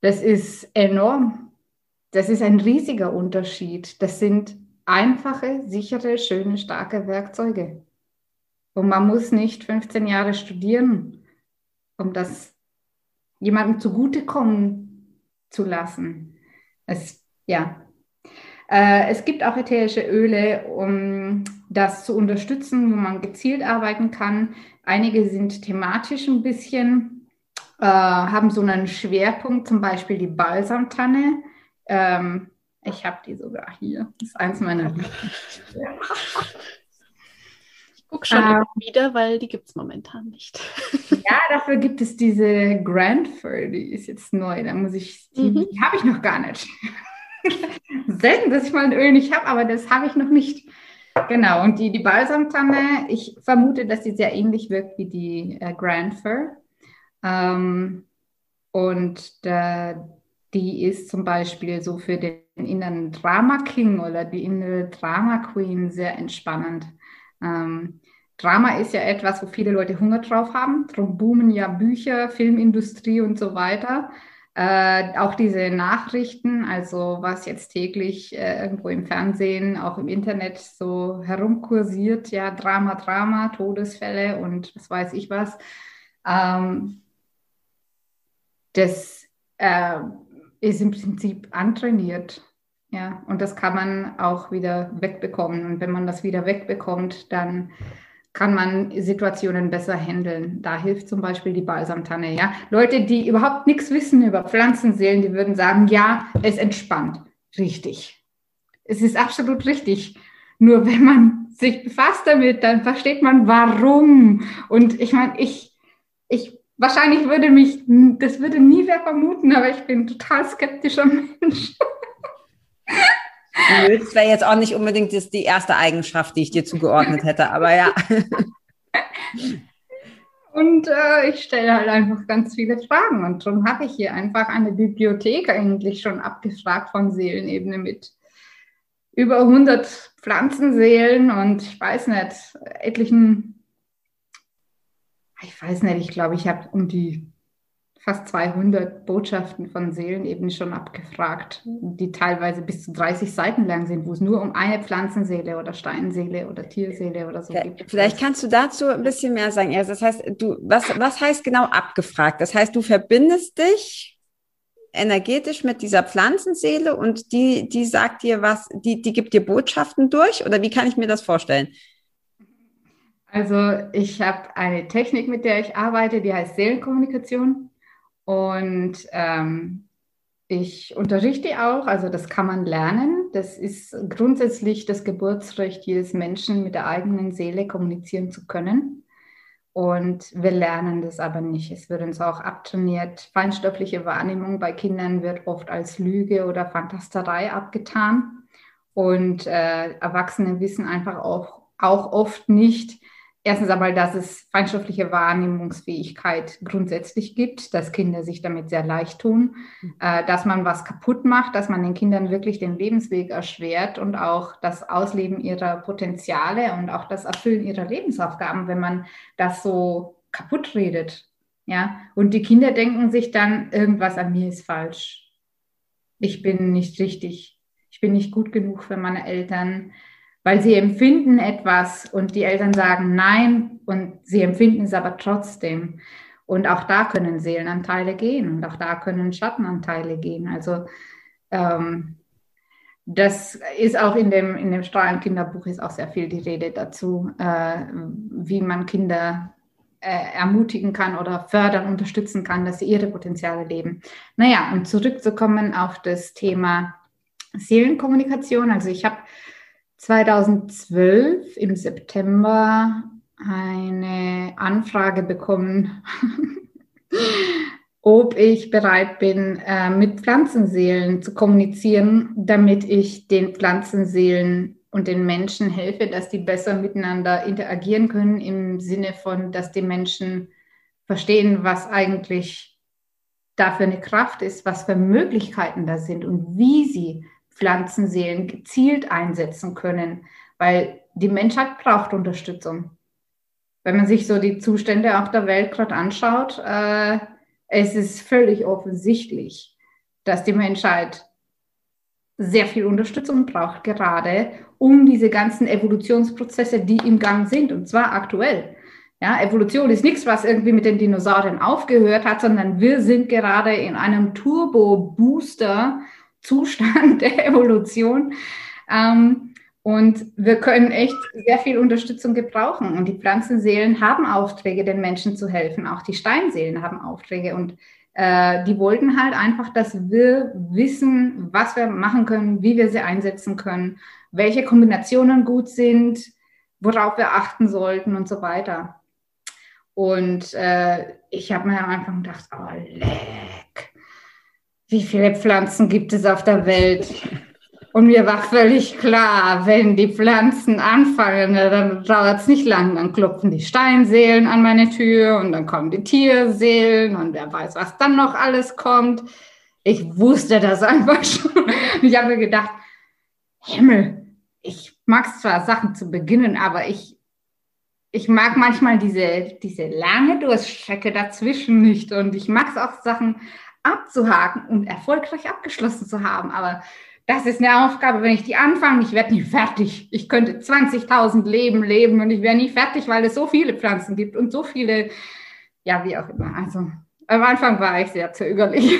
S5: das ist enorm. Das ist ein riesiger Unterschied. Das sind einfache, sichere, schöne, starke Werkzeuge. Und man muss nicht 15 Jahre studieren, um das jemandem zugutekommen zu lassen. Es, ja, äh, es gibt auch ätherische Öle, um das zu unterstützen, wo man gezielt arbeiten kann. Einige sind thematisch ein bisschen, äh, haben so einen Schwerpunkt, zum Beispiel die Balsamtanne. Ähm, ich habe die sogar hier. Das ist eins meiner
S1: Ich gucke schon äh, wieder, weil die gibt es momentan nicht.
S5: ja, dafür gibt es diese Grandfur, die ist jetzt neu. Da muss ich, die, mhm. die habe ich noch gar nicht. Selten, dass ich mal ein Öl nicht habe, aber das habe ich noch nicht. Genau, und die, die Balsamtanne, ich vermute, dass die sehr ähnlich wirkt wie die äh, Grand Fir. Ähm, und äh, die ist zum Beispiel so für den inneren Drama King oder die innere Drama Queen sehr entspannend. Ähm, Drama ist ja etwas, wo viele Leute Hunger drauf haben. Darum boomen ja Bücher, Filmindustrie und so weiter. Äh, auch diese Nachrichten, also was jetzt täglich äh, irgendwo im Fernsehen, auch im Internet so herumkursiert, ja, Drama, Drama, Todesfälle und was weiß ich was. Ähm, das äh, ist im Prinzip antrainiert. Ja, und das kann man auch wieder wegbekommen. Und wenn man das wieder wegbekommt, dann kann man Situationen besser handeln. Da hilft zum Beispiel die Balsamtanne. Ja? Leute, die überhaupt nichts wissen über Pflanzenseelen, die würden sagen, ja, es entspannt. Richtig. Es ist absolut richtig. Nur wenn man sich befasst damit, dann versteht man, warum. Und ich meine, ich, ich, wahrscheinlich würde mich, das würde nie wer vermuten, aber ich bin total skeptischer Mensch.
S3: Das wäre jetzt auch nicht unbedingt das, die erste Eigenschaft, die ich dir zugeordnet hätte, aber ja.
S5: Und äh, ich stelle halt einfach ganz viele Fragen. Und darum habe ich hier einfach eine Bibliothek eigentlich schon abgefragt von Seelenebene mit über 100 Pflanzenseelen und ich weiß nicht, etlichen, ich weiß nicht, ich glaube, ich habe um die fast 200 Botschaften von Seelen eben schon abgefragt, die teilweise bis zu 30 Seiten lang sind, wo es nur um eine Pflanzenseele oder Steinseele oder Tierseele oder so
S3: geht. Vielleicht kannst du dazu ein bisschen mehr sagen. Also das heißt, du, was, was heißt genau abgefragt? Das heißt, du verbindest dich energetisch mit dieser Pflanzenseele und die, die sagt dir was, die, die gibt dir Botschaften durch oder wie kann ich mir das vorstellen?
S5: Also ich habe eine Technik, mit der ich arbeite, die heißt Seelenkommunikation. Und ähm, ich unterrichte auch, also das kann man lernen. Das ist grundsätzlich das Geburtsrecht jedes Menschen, mit der eigenen Seele kommunizieren zu können. Und wir lernen das aber nicht. Es wird uns auch abtrainiert. Feinstoffliche Wahrnehmung bei Kindern wird oft als Lüge oder Fantasterei abgetan. Und äh, Erwachsene wissen einfach auch, auch oft nicht, Erstens einmal, dass es feinstoffliche Wahrnehmungsfähigkeit grundsätzlich gibt, dass Kinder sich damit sehr leicht tun, mhm. äh, dass man was kaputt macht, dass man den Kindern wirklich den Lebensweg erschwert und auch das Ausleben ihrer Potenziale und auch das Erfüllen ihrer Lebensaufgaben, wenn man das so kaputt redet. Ja, und die Kinder denken sich dann, irgendwas an mir ist falsch. Ich bin nicht richtig. Ich bin nicht gut genug für meine Eltern weil sie empfinden etwas und die Eltern sagen nein und sie empfinden es aber trotzdem. Und auch da können Seelenanteile gehen und auch da können Schattenanteile gehen. Also ähm, das ist auch in dem, in dem Strahlenkinderbuch ist auch sehr viel die Rede dazu, äh, wie man Kinder äh, ermutigen kann oder fördern, unterstützen kann, dass sie ihre Potenziale leben. Naja, um zurückzukommen auf das Thema Seelenkommunikation. Also ich habe 2012 im September eine Anfrage bekommen, ob ich bereit bin, äh, mit Pflanzenseelen zu kommunizieren, damit ich den Pflanzenseelen und den Menschen helfe, dass die besser miteinander interagieren können, im Sinne von, dass die Menschen verstehen, was eigentlich da für eine Kraft ist, was für Möglichkeiten da sind und wie sie Pflanzenseelen gezielt einsetzen können, weil die Menschheit braucht Unterstützung. Wenn man sich so die Zustände auf der Welt gerade anschaut, äh, es ist völlig offensichtlich, dass die Menschheit sehr viel Unterstützung braucht, gerade um diese ganzen Evolutionsprozesse, die im Gang sind, und zwar aktuell. Ja, Evolution ist nichts, was irgendwie mit den Dinosauriern aufgehört hat, sondern wir sind gerade in einem Turbo-Booster Zustand der Evolution. Ähm, und wir können echt sehr viel Unterstützung gebrauchen. Und die Pflanzenseelen haben Aufträge, den Menschen zu helfen. Auch die Steinseelen haben Aufträge. Und äh, die wollten halt einfach, dass wir wissen, was wir machen können, wie wir sie einsetzen können, welche Kombinationen gut sind, worauf wir achten sollten und so weiter. Und äh, ich habe mir am Anfang gedacht, oh, wie viele Pflanzen gibt es auf der Welt? Und mir war völlig klar, wenn die Pflanzen anfangen, dann dauert es nicht lang, dann klopfen die Steinseelen an meine Tür und dann kommen die Tierseelen und wer weiß, was dann noch alles kommt. Ich wusste das einfach schon. Ich habe mir gedacht, Himmel, ich mag zwar Sachen zu beginnen, aber ich, ich mag manchmal diese, diese lange Durststrecke dazwischen nicht und ich mag es auch Sachen abzuhaken und erfolgreich abgeschlossen zu haben. Aber das ist eine Aufgabe, wenn ich die anfange, ich werde nie fertig. Ich könnte 20.000 Leben leben und ich wäre nie fertig, weil es so viele Pflanzen gibt und so viele, ja, wie auch immer. Also am Anfang war ich sehr zögerlich.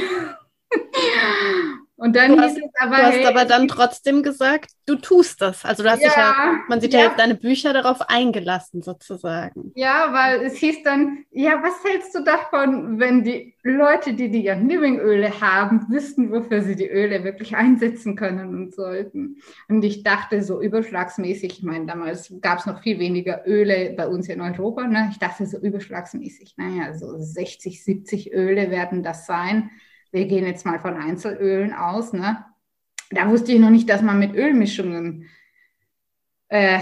S1: Und dann du hast, aber, du hast hey, aber dann trotzdem gesagt, du tust das. Also du hast ja, dich ja, man sieht ja, ja deine Bücher darauf eingelassen sozusagen.
S5: Ja, weil es hieß dann, ja, was hältst du davon, wenn die Leute, die die Living-Öle haben, wüssten, wofür sie die Öle wirklich einsetzen können und sollten. Und ich dachte so überschlagsmäßig, ich meine, damals gab es noch viel weniger Öle bei uns in Europa. Ne? Ich dachte so überschlagsmäßig, naja, so 60, 70 Öle werden das sein wir gehen jetzt mal von Einzelölen aus, ne? Da wusste ich noch nicht, dass man mit Ölmischungen äh,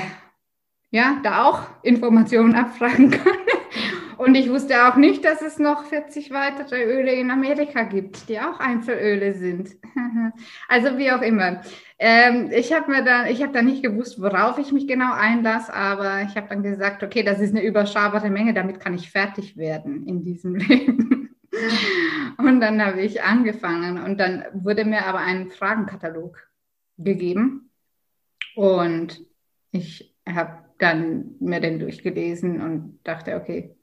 S5: ja, da auch Informationen abfragen kann. Und ich wusste auch nicht, dass es noch 40 weitere Öle in Amerika gibt, die auch Einzelöle sind. also wie auch immer. Ähm, ich habe mir dann, ich habe dann nicht gewusst, worauf ich mich genau einlasse, aber ich habe dann gesagt, okay, das ist eine überschaubare Menge, damit kann ich fertig werden in diesem Leben. Und dann habe ich angefangen und dann wurde mir aber ein Fragenkatalog gegeben und ich habe dann mir den durchgelesen und dachte, okay,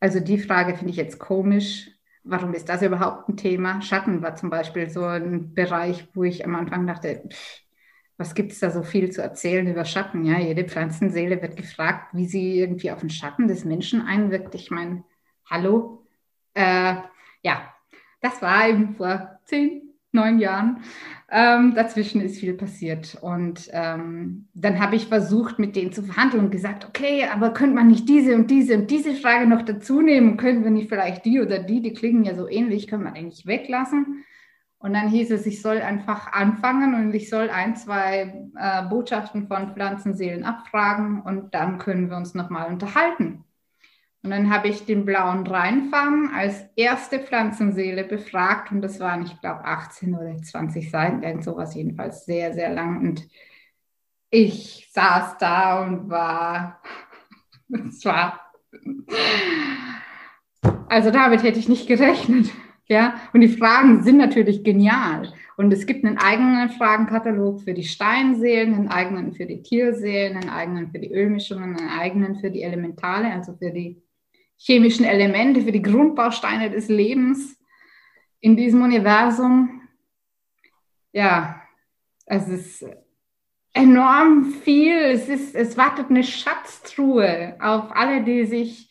S5: also die Frage finde ich jetzt komisch. Warum ist das überhaupt ein Thema? Schatten war zum Beispiel so ein Bereich, wo ich am Anfang dachte, pff, was gibt es da so viel zu erzählen über Schatten? Ja, jede Pflanzenseele wird gefragt, wie sie irgendwie auf den Schatten des Menschen einwirkt. Ich meine, hallo? Äh, ja, das war eben vor zehn, neun Jahren. Ähm, dazwischen ist viel passiert. Und ähm, dann habe ich versucht, mit denen zu verhandeln und gesagt, okay, aber könnte man nicht diese und diese und diese Frage noch dazu nehmen? Können wir nicht vielleicht die oder die, die klingen ja so ähnlich, können wir eigentlich weglassen? Und dann hieß es, ich soll einfach anfangen und ich soll ein, zwei äh, Botschaften von Pflanzenseelen abfragen und dann können wir uns nochmal unterhalten. Und dann habe ich den blauen Rheinfahren als erste Pflanzenseele befragt und das waren, ich glaube, 18 oder 20 Seiten, irgend sowas jedenfalls sehr, sehr lang. Und ich saß da und war, es war, also damit hätte ich nicht gerechnet. Ja, und die Fragen sind natürlich genial. Und es gibt einen eigenen Fragenkatalog für die Steinseelen, einen eigenen für die Tierseelen, einen eigenen für die Ölmischungen, einen eigenen für die Elementale, also für die chemischen Elemente, für die Grundbausteine des Lebens in diesem Universum. Ja, es ist enorm viel. Es, ist, es wartet eine Schatztruhe auf alle, die sich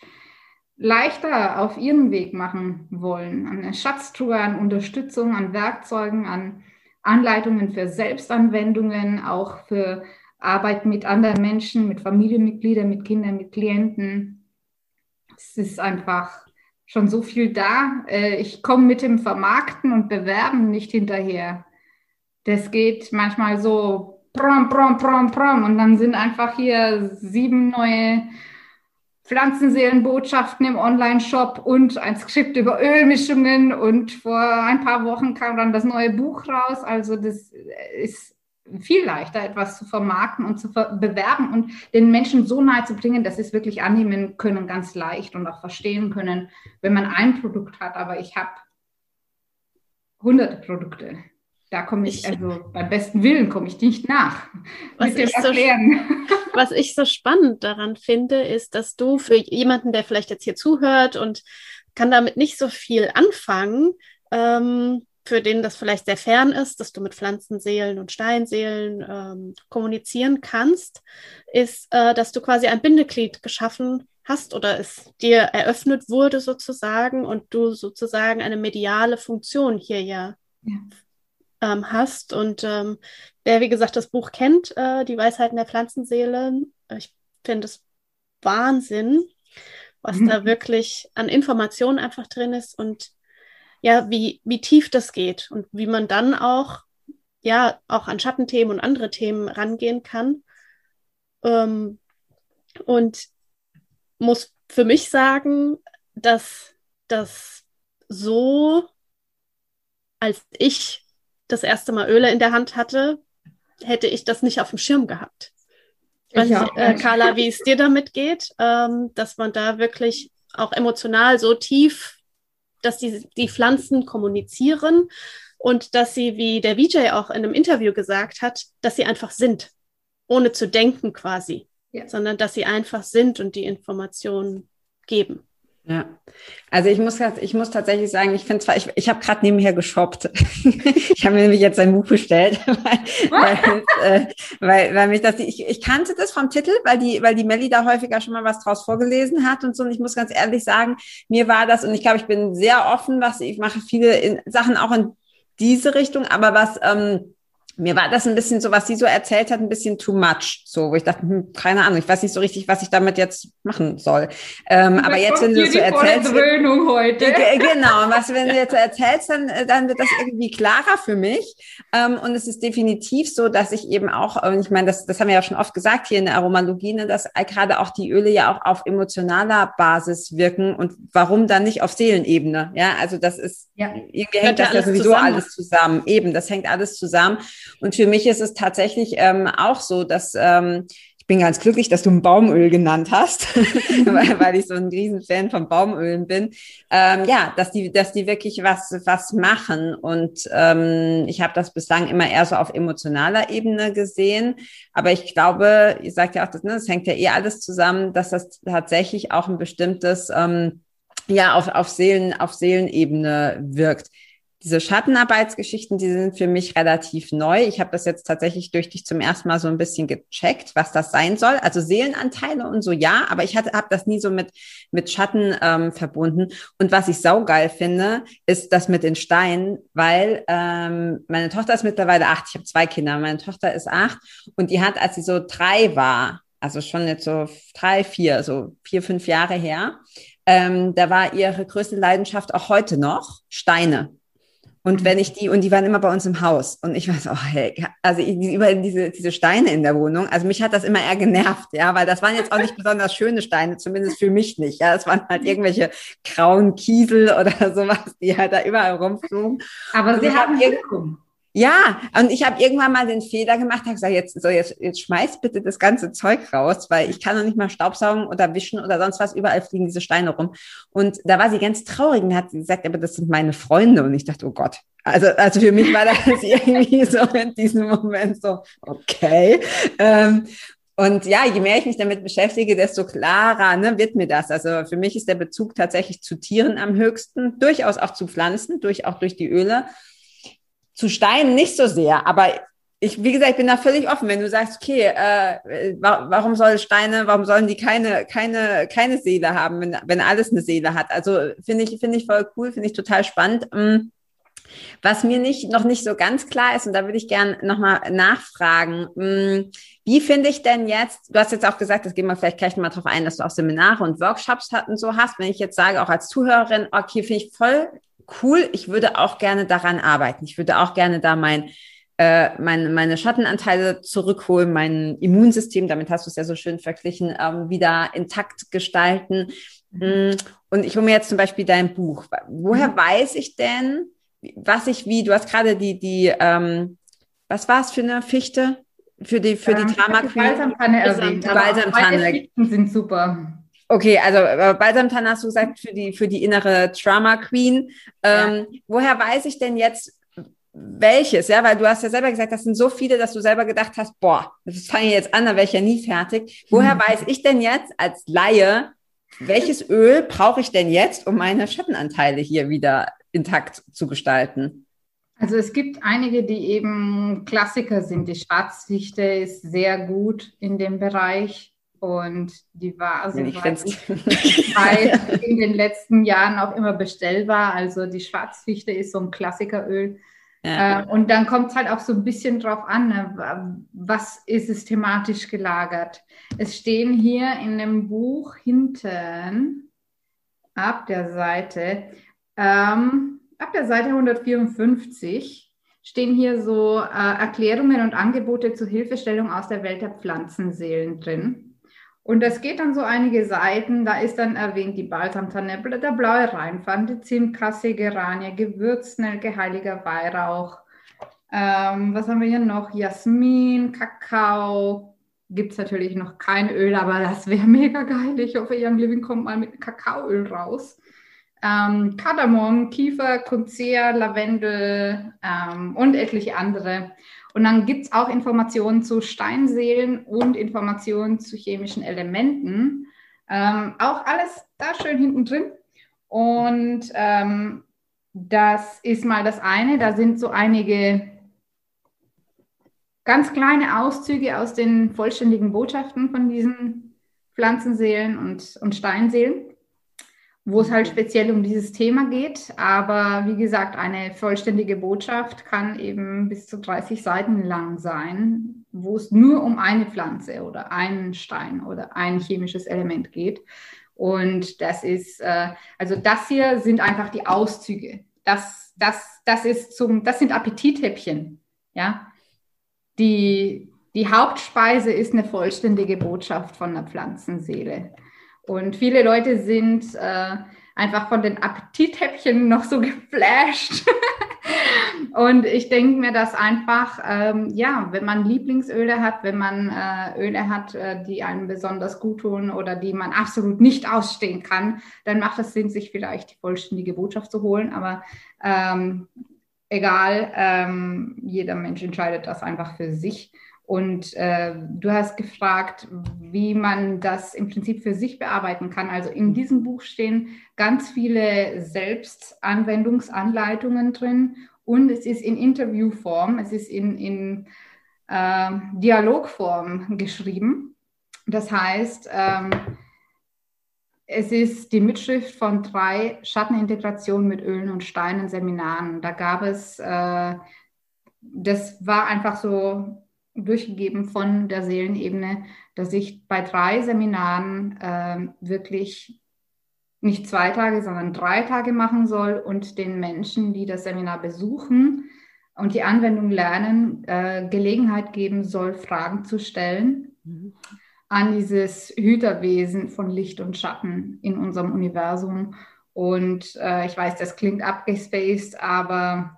S5: leichter auf ihren Weg machen wollen. Eine Schatztruhe an Unterstützung, an Werkzeugen, an Anleitungen für Selbstanwendungen, auch für Arbeit mit anderen Menschen, mit Familienmitgliedern, mit Kindern, mit Klienten, es ist einfach schon so viel da. Äh, ich komme mit dem Vermarkten und Bewerben nicht hinterher. Das geht manchmal so prom, prom, prom, prom und dann sind einfach hier sieben neue Pflanzenseelenbotschaften im Online-Shop und ein Skript über Ölmischungen und vor ein paar Wochen kam dann das neue Buch raus. Also das ist viel leichter, etwas zu vermarkten und zu bewerben und den Menschen so nahe zu bringen, dass sie es wirklich annehmen können, ganz leicht und auch verstehen können, wenn man ein Produkt hat. Aber ich habe hunderte Produkte. Da komme ich, ich, also beim besten Willen komme ich nicht nach.
S1: Was ich, so, was ich so spannend daran finde, ist, dass du für jemanden, der vielleicht jetzt hier zuhört und kann damit nicht so viel anfangen, ähm, für den das vielleicht sehr fern ist, dass du mit Pflanzenseelen und Steinseelen ähm, kommunizieren kannst, ist, äh, dass du quasi ein Bindeglied geschaffen hast oder es dir eröffnet wurde sozusagen und du sozusagen eine mediale Funktion hier ja, ja. Ähm, hast. Und ähm, wer, wie gesagt, das Buch kennt, äh, Die Weisheiten der Pflanzenseelen, ich finde es Wahnsinn, was mhm. da wirklich an Informationen einfach drin ist und ja, wie, wie tief das geht und wie man dann auch, ja, auch an Schattenthemen und andere Themen rangehen kann. Ähm, und muss für mich sagen, dass das so, als ich das erste Mal Öle in der Hand hatte, hätte ich das nicht auf dem Schirm gehabt. Ich weiß nicht, äh, Carla, wie es dir damit geht, ähm, dass man da wirklich auch emotional so tief dass die, die Pflanzen kommunizieren und dass sie, wie der VJ auch in einem Interview gesagt hat, dass sie einfach sind, ohne zu denken quasi, ja. sondern dass sie einfach sind und die Informationen geben.
S3: Ja, also ich muss, ich muss tatsächlich sagen, ich finde zwar, ich, ich habe gerade nebenher geshoppt. ich habe mir nämlich jetzt ein Buch bestellt, weil, weil, äh, weil, weil mich das, ich, ich kannte das vom Titel, weil die, weil die Melli da häufiger schon mal was draus vorgelesen hat und so. Und ich muss ganz ehrlich sagen, mir war das, und ich glaube, ich bin sehr offen, was ich mache viele in, Sachen auch in diese Richtung, aber was ähm, mir war das ein bisschen so, was sie so erzählt hat, ein bisschen too much. So, wo ich dachte, hm, keine Ahnung, ich weiß nicht so richtig, was ich damit jetzt machen soll. Ähm, aber jetzt, wenn du so erzählst.
S5: Dröhnung heute.
S3: Genau, was, wenn du jetzt so erzählst, dann, äh, dann wird das irgendwie klarer für mich. Ähm, und es ist definitiv so, dass ich eben auch, und ich meine, das, das haben wir ja schon oft gesagt hier in der Aromalogie, ne, dass gerade auch die Öle ja auch auf emotionaler Basis wirken und warum dann nicht auf Seelenebene? Ja, also das ist, ja. irgendwie hängt das ja sowieso zusammen. alles zusammen. Eben, das hängt alles zusammen. Und für mich ist es tatsächlich ähm, auch so, dass ähm, ich bin ganz glücklich, dass du ein Baumöl genannt hast, weil, weil, ich so ein Riesenfan von Baumölen bin. Ähm, ja, dass die, dass die wirklich was, was machen. Und ähm, ich habe das bislang immer eher so auf emotionaler Ebene gesehen. Aber ich glaube, ihr sagt ja auch, das, ne, das hängt ja eh alles zusammen, dass das tatsächlich auch ein bestimmtes ähm, ja auf, auf Seelen, auf Seelenebene wirkt diese Schattenarbeitsgeschichten, die sind für mich relativ neu. Ich habe das jetzt tatsächlich durch dich zum ersten Mal so ein bisschen gecheckt, was das sein soll. Also Seelenanteile und so ja, aber ich habe das nie so mit mit Schatten ähm, verbunden. Und was ich saugeil finde, ist das mit den Steinen, weil ähm, meine Tochter ist mittlerweile acht. Ich habe zwei Kinder. Meine Tochter ist acht und die hat, als sie so drei war, also schon jetzt so drei, vier, so vier, fünf Jahre her, ähm, da war ihre größte Leidenschaft auch heute noch Steine. Und wenn ich die, und die waren immer bei uns im Haus. Und ich war so, oh, hey, also überall diese, diese Steine in der Wohnung. Also mich hat das immer eher genervt, ja, weil das waren jetzt auch nicht besonders schöne Steine, zumindest für mich nicht. Ja, das waren halt irgendwelche grauen Kiesel oder sowas, die halt da überall rumflogen.
S5: Aber sie haben Wirkung.
S3: Ja, und ich habe irgendwann mal den Fehler gemacht, habe gesagt, jetzt, so jetzt, jetzt schmeiß bitte das ganze Zeug raus, weil ich kann noch nicht mal Staubsaugen oder wischen oder sonst was, überall fliegen diese Steine rum. Und da war sie ganz traurig und hat gesagt, aber das sind meine Freunde. Und ich dachte, oh Gott. Also, also für mich war das irgendwie so in diesem Moment so, okay. Ähm, und ja, je mehr ich mich damit beschäftige, desto klarer ne, wird mir das. Also für mich ist der Bezug tatsächlich zu Tieren am höchsten, durchaus auch zu Pflanzen, durch, auch durch die Öle. Zu Steinen nicht so sehr, aber ich, wie gesagt, ich bin da völlig offen. Wenn du sagst, okay, äh, warum soll Steine, warum sollen die keine, keine, keine Seele haben, wenn, wenn alles eine Seele hat? Also finde ich, finde ich voll cool, finde ich total spannend. Mm. Was mir nicht, noch nicht so ganz klar ist, und da würde ich gerne nochmal nachfragen, mm, wie finde ich denn jetzt, du hast jetzt auch gesagt, das gehen wir vielleicht gleich nochmal drauf ein, dass du auch Seminare und Workshops und so hast. Wenn ich jetzt sage, auch als Zuhörerin, okay, finde ich voll cool, ich würde auch gerne daran arbeiten. Ich würde auch gerne da mein, äh, meine, meine Schattenanteile zurückholen, mein Immunsystem, damit hast du es ja so schön verglichen, ähm, wieder intakt gestalten. Mhm. Und ich hole mir jetzt zum Beispiel dein Buch. Woher mhm. weiß ich denn, was ich wie, du hast gerade die, die, ähm, was war es für eine Fichte? Für die, für ähm, die Drama Queen?
S5: Balsamtanne erwähnt.
S3: Balsamtanne.
S5: sind super.
S3: Okay, also äh, Balsamtan hast du gesagt für die, für die innere Drama Queen. Ähm, ja. Woher weiß ich denn jetzt, welches? Ja, weil du hast ja selber gesagt, das sind so viele, dass du selber gedacht hast, boah, das fange ich jetzt an, da wäre ich ja nie fertig. Woher mhm. weiß ich denn jetzt als Laie, welches Öl brauche ich denn jetzt, um meine Schattenanteile hier wieder intakt zu gestalten?
S5: Also es gibt einige, die eben Klassiker sind. Die Schwarzfichte ist sehr gut in dem Bereich. Und die war so weit in den letzten Jahren auch immer bestellbar. Also die Schwarzfichte ist so ein Klassikeröl. Ja. Äh, und dann kommt es halt auch so ein bisschen drauf an, ne? was ist es thematisch gelagert. Es stehen hier in dem Buch hinten ab der Seite, ähm, ab der Seite 154 stehen hier so äh, Erklärungen und Angebote zur Hilfestellung aus der Welt der Pflanzenseelen drin. Und das geht dann so einige Seiten, da ist dann erwähnt die Balsamtanne, der blaue Rheinpfand, die Zimtkasse, Geranie, Gewürznelke, heiliger Weihrauch. Ähm, was haben wir hier noch? Jasmin, Kakao. Gibt es natürlich noch kein Öl, aber das wäre mega geil. Ich hoffe, Young Living kommt mal mit Kakaoöl raus. Ähm, Kardamom, Kiefer, Kunzea, Lavendel ähm, und etliche andere. Und dann gibt es auch Informationen zu Steinseelen und Informationen zu chemischen Elementen. Ähm, auch alles da schön hinten drin. Und ähm, das ist mal das eine. Da sind so einige ganz kleine Auszüge aus den vollständigen Botschaften von diesen Pflanzenseelen und, und Steinseelen. Wo es halt speziell um dieses Thema geht. Aber wie gesagt, eine vollständige Botschaft kann eben bis zu 30 Seiten lang sein, wo es nur um eine Pflanze oder einen Stein oder ein chemisches Element geht. Und das ist, äh, also das hier sind einfach die Auszüge. Das, das, das ist zum, das sind Appetithäppchen. Ja, die, die Hauptspeise ist eine vollständige Botschaft von der Pflanzenseele. Und viele Leute sind äh, einfach von den Appetithäppchen noch so geflasht. und ich denke mir, dass einfach, ähm, ja, wenn man Lieblingsöle hat, wenn man äh, Öle hat, äh, die einem besonders gut tun oder die man absolut nicht ausstehen kann, dann macht es Sinn, sich vielleicht die vollständige Botschaft zu holen. Aber ähm, egal, ähm, jeder Mensch entscheidet das einfach für sich. Und äh, du hast gefragt, wie man das im Prinzip für sich bearbeiten kann. Also in diesem Buch stehen ganz viele Selbstanwendungsanleitungen drin und es ist in Interviewform, es ist in, in äh, Dialogform geschrieben. Das heißt, ähm, es ist die Mitschrift von drei Schattenintegrationen mit Ölen und Steinen Seminaren. Da gab es, äh, das war einfach so durchgegeben von der Seelenebene, dass ich bei drei Seminaren äh, wirklich nicht zwei Tage, sondern drei Tage machen soll und den Menschen, die das Seminar besuchen und die Anwendung lernen, äh, Gelegenheit geben soll, Fragen zu stellen mhm. an dieses Hüterwesen von Licht und Schatten in unserem Universum. Und äh, ich weiß, das klingt abgespaced, aber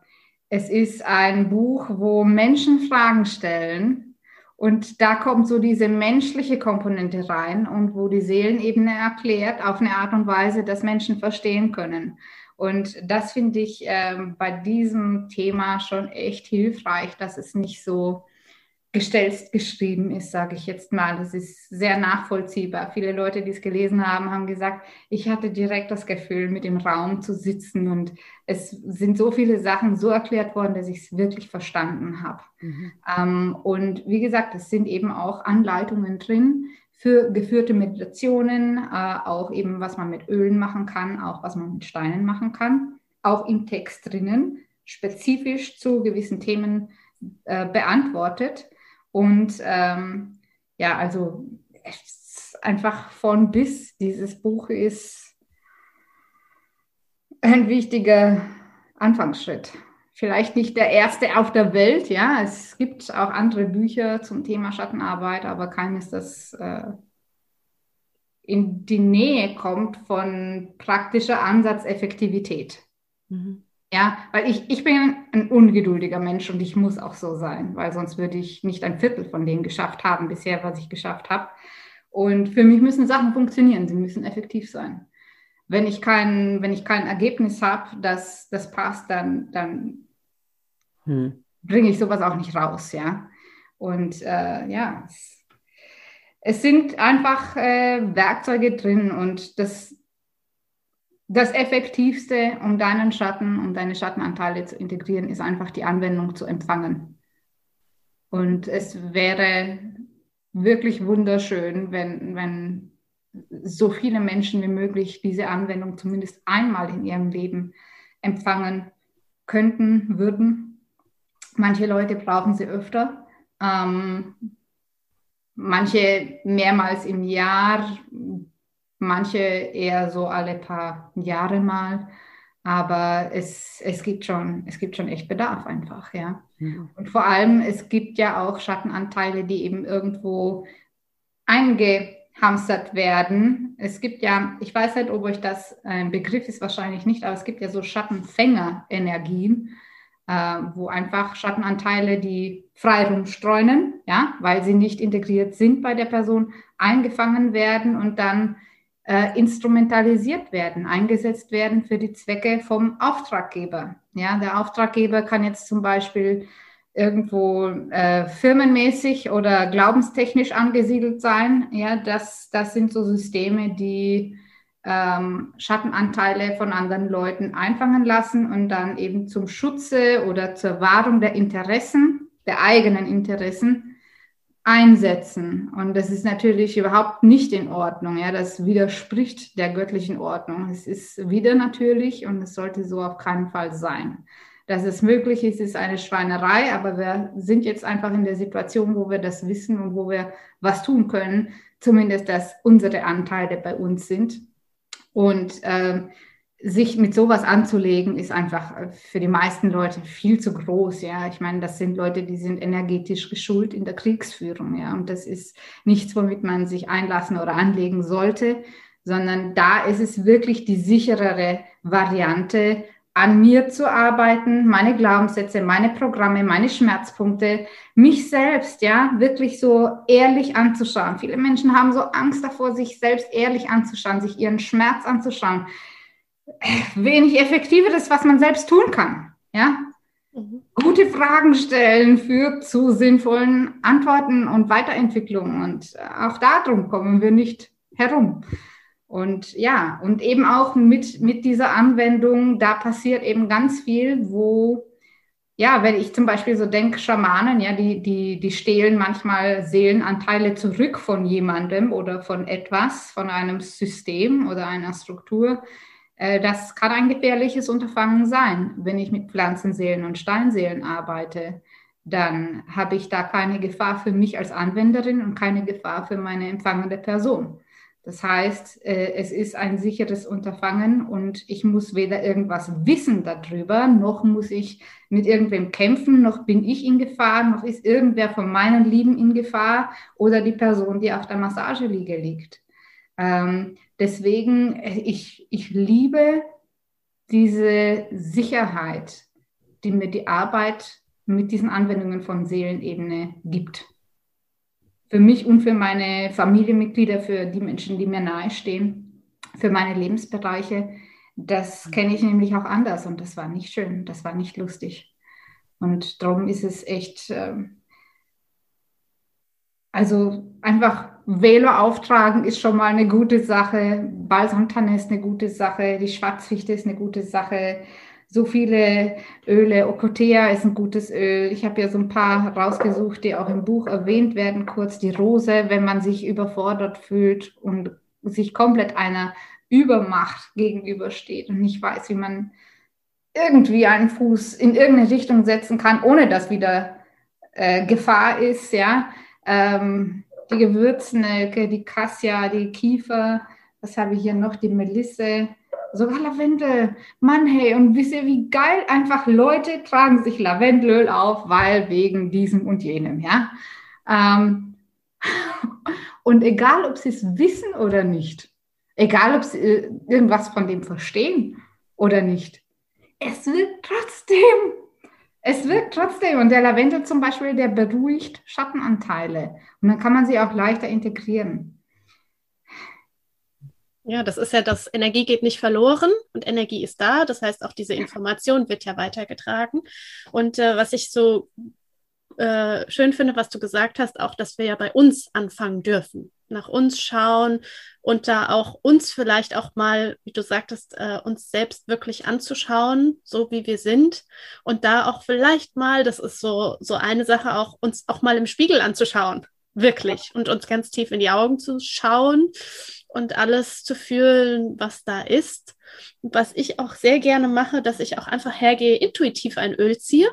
S5: es ist ein Buch, wo Menschen Fragen stellen und da kommt so diese menschliche Komponente rein und wo die Seelenebene erklärt auf eine Art und Weise, dass Menschen verstehen können. Und das finde ich äh, bei diesem Thema schon echt hilfreich, dass es nicht so gestellt geschrieben ist, sage ich jetzt mal. Das ist sehr nachvollziehbar. Viele Leute, die es gelesen haben, haben gesagt, ich hatte direkt das Gefühl, mit im Raum zu sitzen und es sind so viele Sachen so erklärt worden, dass ich es wirklich verstanden habe. Mhm. Ähm, und wie gesagt, es sind eben auch Anleitungen drin für geführte Meditationen, äh, auch eben, was man mit Ölen machen kann, auch was man mit Steinen machen kann, auch im Text drinnen, spezifisch zu gewissen Themen äh, beantwortet. Und ähm, ja, also einfach von bis. Dieses Buch ist ein wichtiger Anfangsschritt. Vielleicht nicht der erste auf der Welt, ja. Es gibt auch andere Bücher zum Thema Schattenarbeit, aber keines, das äh, in die Nähe kommt von praktischer Ansatzeffektivität. Mhm. Ja, weil ich, ich bin ein ungeduldiger Mensch und ich muss auch so sein, weil sonst würde ich nicht ein Viertel von dem geschafft haben bisher, was ich geschafft habe. Und für mich müssen Sachen funktionieren, sie müssen effektiv sein. Wenn ich kein, wenn ich kein Ergebnis habe, das, das passt, dann, dann hm. bringe ich sowas auch nicht raus, ja. Und äh, ja, es, es, sind einfach äh, Werkzeuge drin und das, das Effektivste, um deinen Schatten, um deine Schattenanteile zu integrieren, ist einfach die Anwendung zu empfangen. Und es wäre wirklich wunderschön, wenn, wenn so viele Menschen wie möglich diese Anwendung zumindest einmal in ihrem Leben empfangen könnten, würden. Manche Leute brauchen sie öfter, ähm, manche mehrmals im Jahr, manche eher so alle paar Jahre mal. Aber es, es, gibt schon, es gibt schon echt Bedarf einfach, ja. Und vor allem, es gibt ja auch Schattenanteile, die eben irgendwo eingehamstert werden. Es gibt ja, ich weiß nicht, ob euch das ein Begriff ist, wahrscheinlich nicht, aber es gibt ja so Schattenfängerenergien, äh, wo einfach Schattenanteile, die frei rumstreunen, ja, weil sie nicht integriert sind bei der Person, eingefangen werden und dann äh, instrumentalisiert werden, eingesetzt werden für die Zwecke vom Auftraggeber. Ja, der Auftraggeber kann jetzt zum Beispiel irgendwo äh, firmenmäßig oder glaubenstechnisch angesiedelt sein. Ja, das, das sind so Systeme, die ähm, Schattenanteile von anderen Leuten einfangen lassen und dann eben zum Schutze oder zur Wahrung der Interessen, der eigenen Interessen einsetzen. Und das ist natürlich überhaupt nicht in Ordnung. Ja, das widerspricht der göttlichen Ordnung. Es ist wieder natürlich und es sollte so auf keinen Fall sein. Dass es möglich ist, ist eine Schweinerei, aber wir sind jetzt einfach in der Situation, wo wir das wissen und wo wir was tun können. Zumindest, dass unsere Anteile bei uns sind. Und äh, sich mit sowas anzulegen, ist einfach äh, für die meisten Leute viel zu groß. Ja, ich meine, das sind Leute, die sind energetisch geschult in der Kriegsführung. Ja, und das ist nichts, womit man sich einlassen oder anlegen sollte, sondern da ist es wirklich die sicherere Variante, an mir zu arbeiten, meine Glaubenssätze, meine Programme, meine Schmerzpunkte, mich selbst, ja, wirklich so ehrlich anzuschauen. Viele Menschen haben so Angst davor, sich selbst ehrlich anzuschauen, sich ihren Schmerz anzuschauen wenig Effektiveres, was man selbst tun kann. Ja? Mhm. Gute Fragen stellen führt zu sinnvollen Antworten und Weiterentwicklung. Und auch darum kommen wir nicht herum. Und ja, und eben auch mit, mit dieser Anwendung, da passiert eben ganz viel, wo, ja, wenn ich zum Beispiel so denke, Schamanen, ja, die, die, die stehlen manchmal Seelenanteile zurück von jemandem oder von etwas, von einem System oder einer Struktur äh, das kann ein gefährliches Unterfangen sein. Wenn ich mit Pflanzenseelen und Steinseelen arbeite, dann habe ich da keine Gefahr für mich als Anwenderin und keine Gefahr für meine empfangende Person. Das heißt, äh, es ist ein sicheres Unterfangen und ich muss weder irgendwas wissen darüber, noch muss ich mit irgendwem kämpfen, noch bin ich in Gefahr, noch ist irgendwer von meinen Lieben in Gefahr oder die Person, die auf der Massageliege liegt. Ähm, deswegen, ich, ich liebe diese Sicherheit, die mir die Arbeit mit diesen Anwendungen von Seelenebene gibt. Für mich und für meine Familienmitglieder, für die Menschen, die mir nahestehen, für meine Lebensbereiche. Das kenne ich nämlich auch anders und das war nicht schön, das war nicht lustig. Und darum ist es echt, ähm, also einfach Velo auftragen ist schon mal eine gute Sache. Balsamtanne ist eine gute Sache. Die Schwarzfichte ist eine gute Sache. So viele Öle. Ocotea ist ein gutes Öl. Ich habe ja so ein paar rausgesucht, die auch im Buch erwähnt werden. Kurz die Rose, wenn man sich überfordert fühlt und sich komplett einer Übermacht gegenübersteht und nicht weiß, wie man irgendwie einen Fuß in irgendeine Richtung setzen kann, ohne dass wieder äh, Gefahr ist, ja. Ähm, die Gewürznelke, die Kassia, die Kiefer, was habe ich hier noch, die Melisse, sogar Lavendel. Mann, hey, und wisst ihr, wie geil einfach Leute tragen sich Lavendelöl auf, weil wegen diesem und jenem, ja. Ähm, und egal, ob sie es wissen oder nicht, egal, ob sie äh, irgendwas von dem verstehen oder nicht, es wird trotzdem es wirkt trotzdem. Und der Lavendel zum Beispiel, der beruhigt Schattenanteile. Und dann kann man sie auch leichter integrieren.
S1: Ja, das ist ja, das Energie geht nicht verloren und Energie ist da. Das heißt, auch diese Information wird ja weitergetragen. Und äh, was ich so äh, schön finde, was du gesagt hast, auch, dass wir ja bei uns anfangen dürfen nach uns schauen und da auch uns vielleicht auch mal, wie du sagtest, äh, uns selbst wirklich anzuschauen, so wie wir sind. Und da auch vielleicht mal, das ist so so eine Sache, auch uns auch mal im Spiegel anzuschauen, wirklich. Und uns ganz tief in die Augen zu schauen und alles zu fühlen, was da ist. Was ich auch sehr gerne mache, dass ich auch einfach hergehe, intuitiv ein Öl ziehe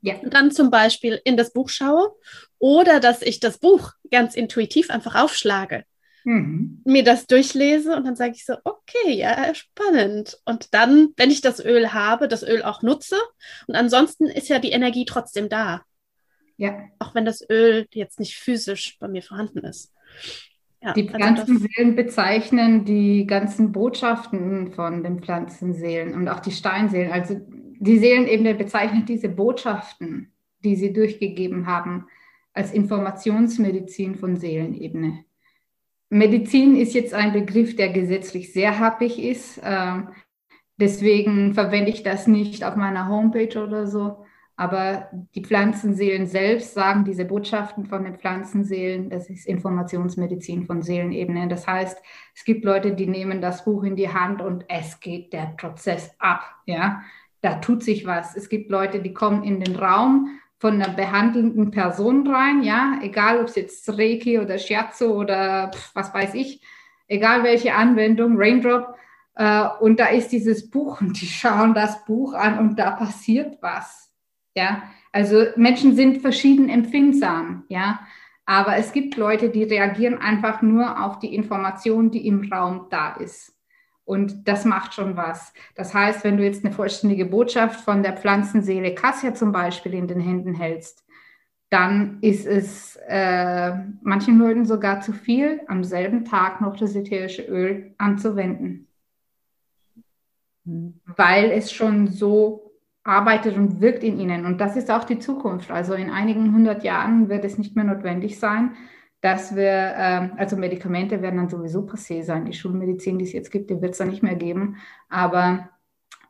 S1: ja. Und dann zum Beispiel in das Buch schaue oder dass ich das Buch ganz intuitiv einfach aufschlage, mhm. mir das durchlese und dann sage ich so, okay, ja, spannend. Und dann, wenn ich das Öl habe, das Öl auch nutze. Und ansonsten ist ja die Energie trotzdem da. Ja. Auch wenn das Öl jetzt nicht physisch bei mir vorhanden ist.
S5: Ja, die also Pflanzenseelen bezeichnen die ganzen Botschaften von den Pflanzenseelen und auch die Steinseelen. Also die Seelenebene bezeichnet diese Botschaften, die sie durchgegeben haben, als Informationsmedizin von Seelenebene. Medizin ist jetzt ein Begriff, der gesetzlich sehr happig ist. Ähm, deswegen verwende ich das nicht auf meiner Homepage oder so. Aber die Pflanzenseelen selbst sagen diese Botschaften von den Pflanzenseelen, das ist Informationsmedizin von Seelenebene. Das heißt, es gibt Leute, die nehmen das Buch in die Hand und es geht der Prozess ab. Ja, da tut sich was. Es gibt Leute, die kommen in den Raum von einer behandelnden Person rein, ja, egal ob es jetzt Reiki oder Shiatsu oder was weiß ich, egal welche Anwendung, Raindrop, äh, und da ist dieses Buch und die schauen das Buch an und da passiert was, ja. Also Menschen sind verschieden empfindsam, ja. Aber es gibt Leute, die reagieren einfach nur auf die Information, die im Raum da ist. Und das macht schon was. Das heißt, wenn du jetzt eine vollständige Botschaft von der Pflanzenseele Kassia zum Beispiel in den Händen hältst, dann ist es äh, manchen Leuten sogar zu viel, am selben Tag noch das ätherische Öl anzuwenden. Mhm. Weil es schon so arbeitet und wirkt in ihnen. Und das ist auch die Zukunft. Also in einigen hundert Jahren wird es nicht mehr notwendig sein, dass wir, ähm, also Medikamente werden dann sowieso passé sein. Die Schulmedizin, die es jetzt gibt, die wird es dann nicht mehr geben. Aber,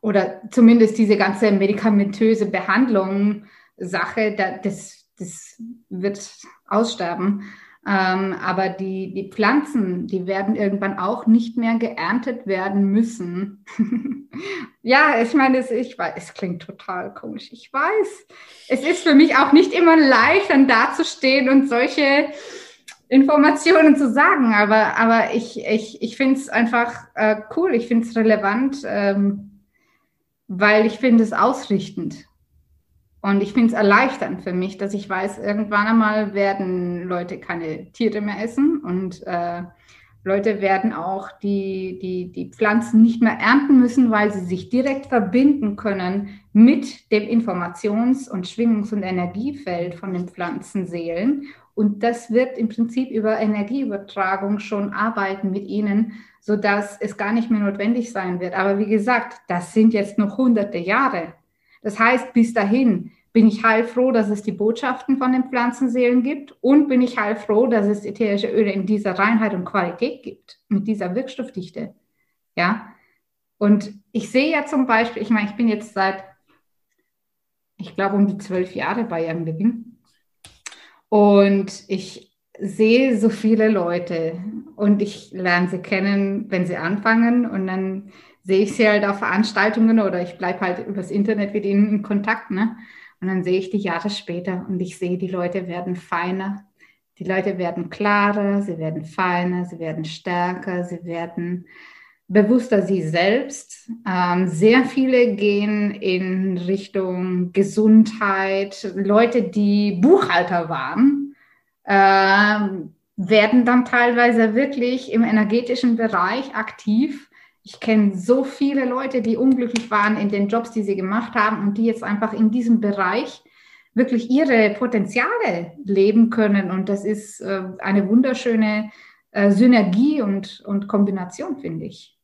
S5: oder zumindest diese ganze medikamentöse Behandlung, Sache, das, das wird aussterben. Ähm, aber die, die Pflanzen, die werden irgendwann auch nicht mehr geerntet werden müssen. ja, ich meine, es, ich weiß, es klingt total komisch. Ich weiß. Es ist für mich auch nicht immer leicht, dann dazustehen und solche Informationen zu sagen, aber, aber ich, ich, ich finde es einfach äh, cool, ich finde es relevant, ähm, weil ich finde es ausrichtend. Und ich finde es erleichternd für mich, dass ich weiß, irgendwann einmal werden Leute keine Tiere mehr essen und äh, Leute werden auch die, die, die Pflanzen nicht mehr ernten müssen, weil sie sich direkt verbinden können mit dem Informations- und Schwingungs- und Energiefeld von den Pflanzenseelen und das wird im Prinzip über Energieübertragung schon arbeiten mit ihnen, sodass es gar nicht mehr notwendig sein wird. Aber wie gesagt, das sind jetzt noch hunderte Jahre. Das heißt, bis dahin bin ich heilfroh, dass es die Botschaften von den Pflanzenseelen gibt und bin ich heilfroh, dass es ätherische Öle in dieser Reinheit und Qualität gibt, mit dieser Wirkstoffdichte. Ja. Und ich sehe ja zum Beispiel, ich meine, ich bin jetzt seit, ich glaube, um die zwölf Jahre bei Young Living. Und ich sehe so viele Leute und ich lerne sie kennen, wenn sie anfangen und dann sehe ich sie halt auf Veranstaltungen oder ich bleibe halt übers Internet mit ihnen in Kontakt. Ne? Und dann sehe ich die Jahre später und ich sehe, die Leute werden feiner, die Leute werden klarer, sie werden feiner, sie werden stärker, sie werden bewusster sie selbst. Ähm, sehr viele gehen in Richtung Gesundheit. Leute, die Buchhalter waren, äh, werden dann teilweise wirklich im energetischen Bereich aktiv. Ich kenne so viele Leute, die unglücklich waren in den Jobs, die sie gemacht haben und die jetzt einfach in diesem Bereich wirklich ihre Potenziale leben können. Und das ist äh, eine wunderschöne äh, Synergie und, und Kombination, finde ich.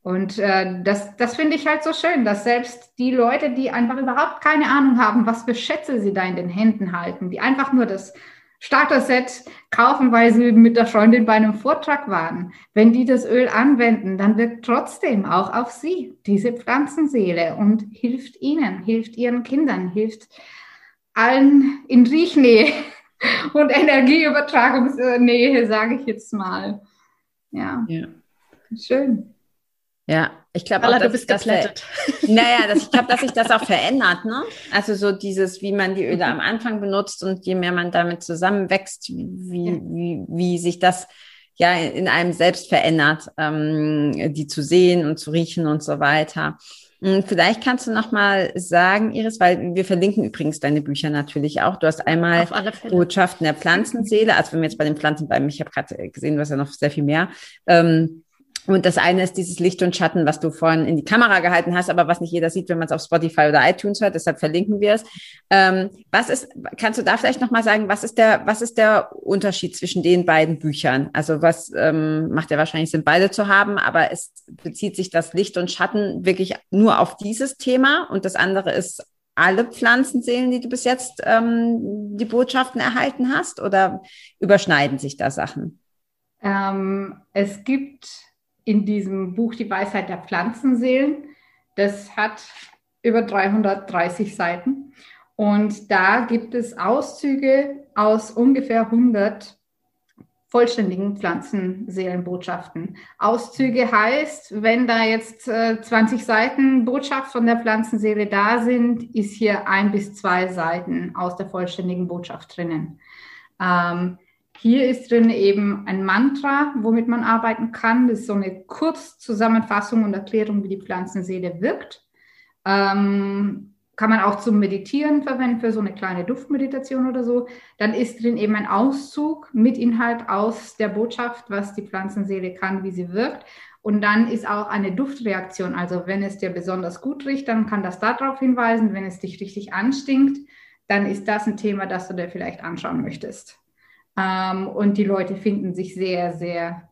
S5: Und äh, das, das finde ich halt so schön, dass selbst die Leute, die einfach überhaupt keine Ahnung haben, was für Schätze sie da in den Händen halten, die einfach nur das Starter-Set kaufen, weil sie mit der Freundin bei einem Vortrag waren, wenn die das Öl anwenden, dann wirkt trotzdem auch auf sie diese Pflanzenseele und hilft ihnen, hilft ihren Kindern, hilft allen in Riechnähe und Energieübertragungsnähe, sage ich jetzt mal. Ja. ja. Schön.
S3: Ja, ich glaube auch, dass, dass geplättet. naja, dass, ich glaube, dass sich das auch verändert, ne? Also so dieses, wie man die Öle mhm. am Anfang benutzt und je mehr man damit zusammenwächst, wie, ja. wie, wie sich das ja in einem selbst verändert, ähm, die zu sehen und zu riechen und so weiter. Hm, vielleicht kannst du noch mal sagen, Iris, weil wir verlinken übrigens deine Bücher natürlich auch. Du hast einmal Botschaften der Pflanzenseele, also wenn wir jetzt bei den Pflanzen bleiben, ich habe gerade gesehen, du hast ja noch sehr viel mehr. Ähm, und das eine ist dieses Licht und Schatten, was du vorhin in die Kamera gehalten hast, aber was nicht jeder sieht, wenn man es auf Spotify oder iTunes hört. Deshalb verlinken wir es. Ähm, was ist, kannst du da vielleicht nochmal sagen, was ist der, was ist der Unterschied zwischen den beiden Büchern? Also was ähm, macht ja wahrscheinlich Sinn, beide zu haben, aber es bezieht sich das Licht und Schatten wirklich nur auf dieses Thema und das andere ist alle Pflanzenseelen, die du bis jetzt ähm, die Botschaften erhalten hast, oder überschneiden sich da Sachen?
S5: Ähm, es gibt in diesem Buch Die Weisheit der Pflanzenseelen. Das hat über 330 Seiten. Und da gibt es Auszüge aus ungefähr 100 vollständigen Pflanzenseelenbotschaften. Auszüge heißt, wenn da jetzt äh, 20 Seiten Botschaft von der Pflanzenseele da sind, ist hier ein bis zwei Seiten aus der vollständigen Botschaft drinnen. Ähm, hier ist drin eben ein Mantra, womit man arbeiten kann. Das ist so eine Kurzzusammenfassung und Erklärung, wie die Pflanzenseele wirkt. Ähm, kann man auch zum Meditieren verwenden, für so eine kleine Duftmeditation oder so. Dann ist drin eben ein Auszug mit Inhalt aus der Botschaft, was die Pflanzenseele kann, wie sie wirkt. Und dann ist auch eine Duftreaktion. Also wenn es dir besonders gut riecht, dann kann das darauf hinweisen. Wenn es dich richtig anstinkt, dann ist das ein Thema, das du dir vielleicht anschauen möchtest. Ähm, und die Leute finden sich sehr, sehr,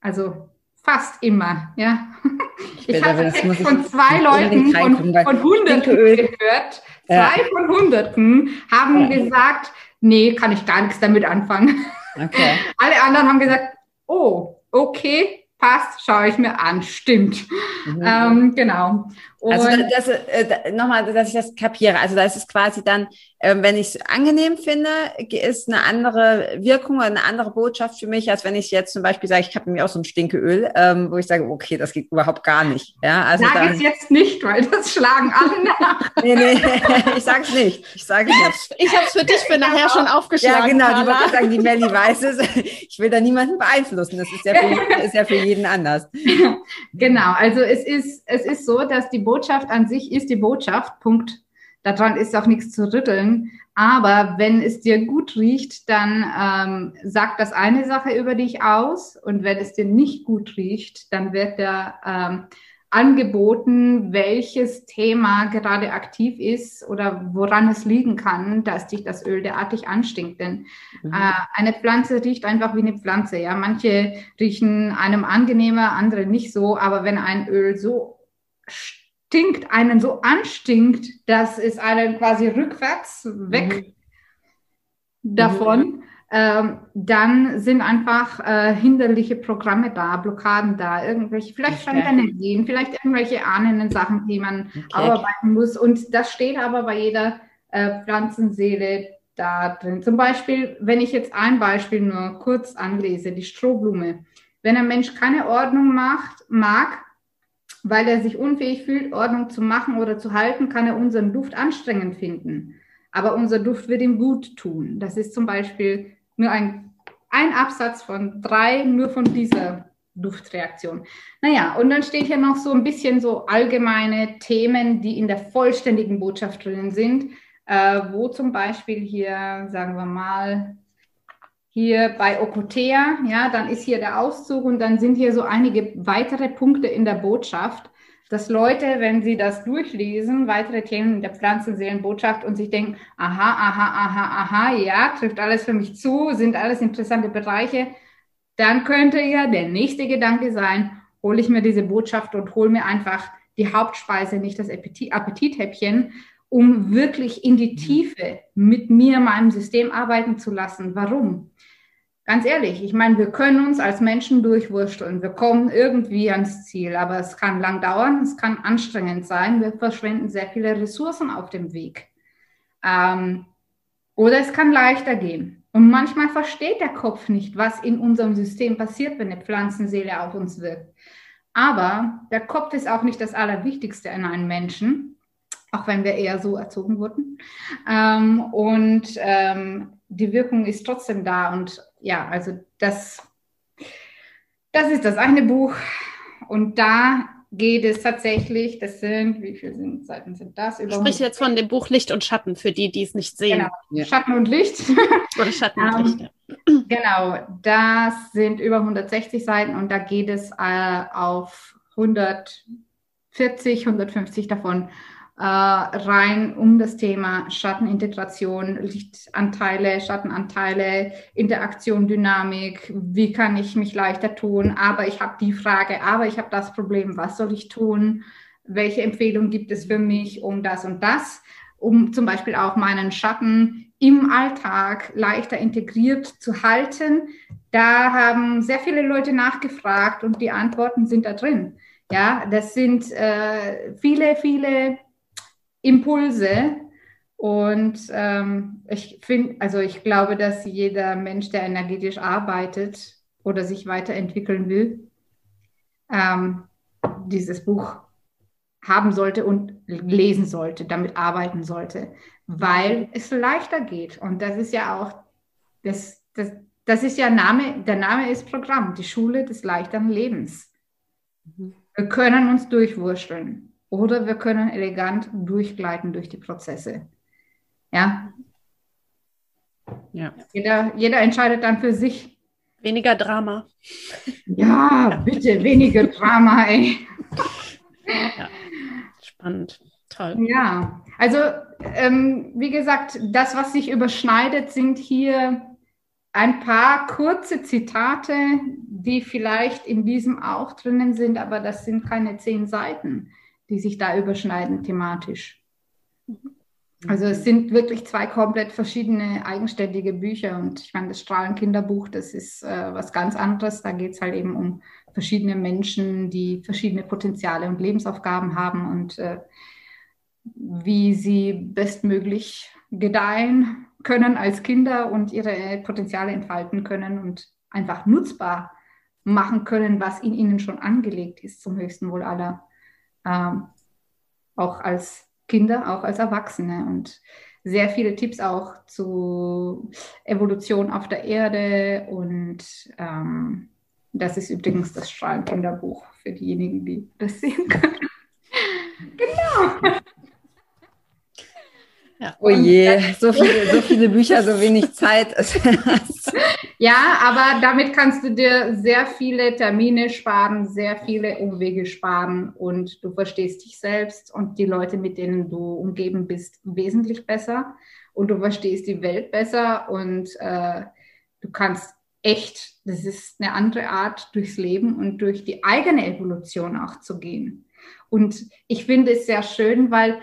S5: also fast immer, ja. Ich, ich habe von zwei Leuten von, von Hunderten gehört. Zwei ja. von Hunderten haben ja. gesagt, nee, kann ich gar nichts damit anfangen. Okay. Alle anderen haben gesagt, oh, okay, passt, schaue ich mir an, stimmt. Mhm. Ähm, genau.
S3: Also Und also das, äh, nochmal, dass ich das kapiere. Also da ist es quasi dann, äh, wenn ich es angenehm finde, ist eine andere Wirkung oder eine andere Botschaft für mich, als wenn ich jetzt zum Beispiel sage, ich habe mir auch so ein Stinkeöl, ähm, wo ich sage, okay, das geht überhaupt gar nicht. Ja,
S5: also Sag es jetzt nicht, weil das schlagen alle nach.
S3: nee, nee, ich sage es nicht. Ich sage nicht.
S1: Ich habe es für dich für nachher schon aufgeschlagen.
S3: Ja, genau, die wollte sagen, die Melli weiß es. Ich will da niemanden beeinflussen. Das ist ja für, ist ja für jeden anders.
S5: genau, also es ist, es ist so, dass die Botschaft an sich ist die Botschaft, Punkt. Daran ist auch nichts zu rütteln. Aber wenn es dir gut riecht, dann ähm, sagt das eine Sache über dich aus. Und wenn es dir nicht gut riecht, dann wird der ähm, angeboten, welches Thema gerade aktiv ist oder woran es liegen kann, dass dich das Öl derartig anstinkt. Denn mhm. äh, eine Pflanze riecht einfach wie eine Pflanze. Ja, manche riechen einem angenehmer, andere nicht so. Aber wenn ein Öl so stinkt, einen so anstinkt, dass es einen quasi rückwärts weg mhm. davon. Mhm ähm, dann sind einfach äh, hinderliche Programme da, Blockaden da, irgendwelche, vielleicht okay. Energien, vielleicht irgendwelche ahnenden Sachen, die man okay. arbeiten muss. Und das steht aber bei jeder äh, Pflanzenseele da drin. Zum Beispiel, wenn ich jetzt ein Beispiel nur kurz anlese, die Strohblume. Wenn ein Mensch keine Ordnung macht, mag, weil er sich unfähig fühlt, Ordnung zu machen oder zu halten, kann er unseren Duft anstrengend finden. Aber unser Duft wird ihm gut tun. Das ist zum Beispiel nur ein, ein Absatz von drei, nur von dieser Duftreaktion. Naja, und dann steht hier noch so ein bisschen so allgemeine Themen, die in der vollständigen Botschaft drin sind, äh, wo zum Beispiel hier, sagen wir mal, hier bei Okotea, ja, dann ist hier der Auszug und dann sind hier so einige weitere Punkte in der Botschaft dass Leute, wenn sie das durchlesen, weitere Themen der Pflanzenseelenbotschaft und sich denken, aha, aha, aha, aha, ja, trifft alles für mich zu, sind alles interessante Bereiche, dann könnte ja der nächste Gedanke sein, hole ich mir diese Botschaft und hole mir einfach die Hauptspeise, nicht das Appetit, Appetithäppchen, um wirklich in die Tiefe mit mir, meinem System arbeiten zu lassen. Warum? Ganz ehrlich, ich meine, wir können uns als Menschen durchwursteln. Wir kommen irgendwie ans Ziel, aber es kann lang dauern, es kann anstrengend sein. Wir verschwenden sehr viele Ressourcen auf dem Weg. Ähm, oder es kann leichter gehen. Und manchmal versteht der Kopf nicht, was in unserem System passiert, wenn eine Pflanzenseele auf uns wirkt. Aber der Kopf ist auch nicht das Allerwichtigste in einem Menschen, auch wenn wir eher so erzogen wurden. Ähm, und ähm, die Wirkung ist trotzdem da. Und ja, also das, das ist das eine Buch. Und da geht es tatsächlich, das sind, wie viele sind, Seiten sind das?
S1: Über Sprich jetzt von dem Buch Licht und Schatten, für die, die es nicht sehen.
S5: Genau, ja. Schatten und Licht.
S1: Oder Schatten und Licht, ja.
S5: Genau, das sind über 160 Seiten und da geht es äh, auf 140, 150 davon äh, rein um das Thema Schattenintegration, Lichtanteile, Schattenanteile, Interaktion, Dynamik, wie kann ich mich leichter tun, aber ich habe die Frage, aber ich habe das Problem, was soll ich tun, welche Empfehlung gibt es für mich um das und das, um zum Beispiel auch meinen Schatten im Alltag leichter integriert zu halten. Da haben sehr viele Leute nachgefragt und die Antworten sind da drin. Ja, das sind äh, viele, viele Impulse, Und ähm, ich finde, also ich glaube, dass jeder Mensch, der energetisch arbeitet oder sich weiterentwickeln will, ähm, dieses Buch haben sollte und lesen sollte, damit arbeiten sollte, weil es leichter geht. Und das ist ja auch, das, das, das ist ja Name, der Name ist Programm, die Schule des leichteren Lebens. Mhm. Wir können uns durchwurschteln oder wir können elegant durchgleiten durch die Prozesse. Ja. ja. Jeder, jeder entscheidet dann für sich.
S1: Weniger Drama.
S5: Ja, bitte, weniger Drama, ey.
S1: Ja. Spannend. Toll.
S5: Ja, also ähm, wie gesagt, das, was sich überschneidet, sind hier ein paar kurze Zitate, die vielleicht in diesem auch drinnen sind, aber das sind keine zehn Seiten, die sich da überschneiden thematisch. Mhm. Also es sind wirklich zwei komplett verschiedene eigenständige Bücher und ich meine, das Strahlenkinderbuch, das ist äh, was ganz anderes. Da geht es halt eben um verschiedene Menschen, die verschiedene Potenziale und Lebensaufgaben haben und äh, wie sie bestmöglich gedeihen können als Kinder und ihre Potenziale entfalten können und einfach nutzbar machen können, was in ihnen schon angelegt ist zum höchsten Wohl aller. Ähm, auch als Kinder, auch als Erwachsene und sehr viele Tipps auch zu Evolution auf der Erde und ähm, das ist übrigens das Strahlenkinderbuch für diejenigen, die das sehen können. genau.
S3: Ja. Oh je, so viele, so viele Bücher, so wenig Zeit.
S5: ja, aber damit kannst du dir sehr viele Termine sparen, sehr viele Umwege sparen und du verstehst dich selbst und die Leute, mit denen du umgeben bist, wesentlich besser und du verstehst die Welt besser und äh, du kannst echt, das ist eine andere Art durchs Leben und durch die eigene Evolution auch zu gehen. Und ich finde es sehr schön, weil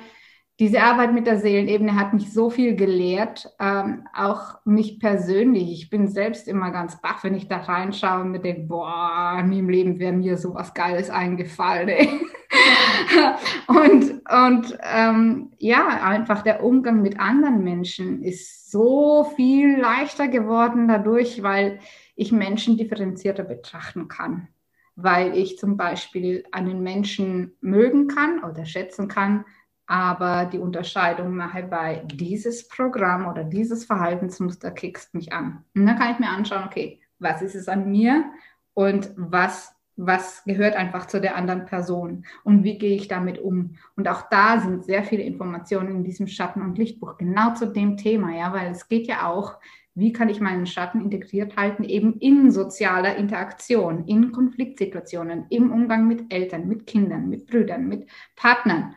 S5: diese Arbeit mit der Seelenebene hat mich so viel gelehrt, ähm, auch mich persönlich. Ich bin selbst immer ganz baff, wenn ich da reinschaue und mir denke, boah, nie im Leben wäre mir sowas Geiles eingefallen. und und ähm, ja, einfach der Umgang mit anderen Menschen ist so viel leichter geworden dadurch, weil ich Menschen differenzierter betrachten kann. Weil ich zum Beispiel einen Menschen mögen kann oder schätzen kann, aber die Unterscheidung mache bei dieses Programm oder dieses Verhaltensmuster kickst mich an. Und dann kann ich mir anschauen, okay, was ist es an mir und was, was gehört einfach zu der anderen Person und wie gehe ich damit um? Und auch da sind sehr viele Informationen in diesem Schatten- und Lichtbuch genau zu dem Thema, ja, weil es geht ja auch, wie kann ich meinen Schatten integriert halten, eben in sozialer Interaktion, in Konfliktsituationen, im Umgang mit Eltern, mit Kindern, mit Brüdern, mit Partnern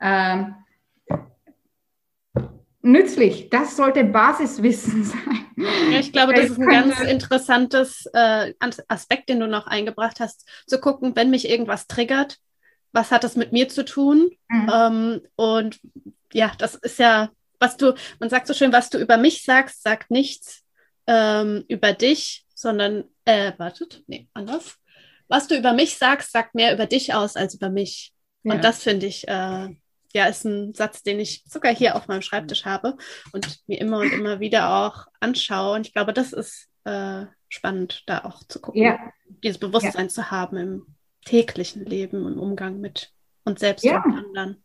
S5: ähm, nützlich. Das sollte Basiswissen sein.
S1: Ja, ich glaube, das ist ein ganz interessantes äh, Aspekt, den du noch eingebracht hast, zu gucken, wenn mich irgendwas triggert, was hat das mit mir zu tun? Mhm. Ähm, und ja, das ist ja, was du, man sagt so schön, was du über mich sagst, sagt nichts ähm, über dich, sondern, äh, wartet, nee, anders. Was du über mich sagst, sagt mehr über dich aus als über mich. Ja. Und das finde ich äh, ja, ist ein Satz, den ich sogar hier auf meinem Schreibtisch habe und mir immer und immer wieder auch anschaue. Und ich glaube, das ist äh, spannend, da auch zu gucken, ja. dieses Bewusstsein ja. zu haben im täglichen Leben, im Umgang mit uns selbst ja. und anderen.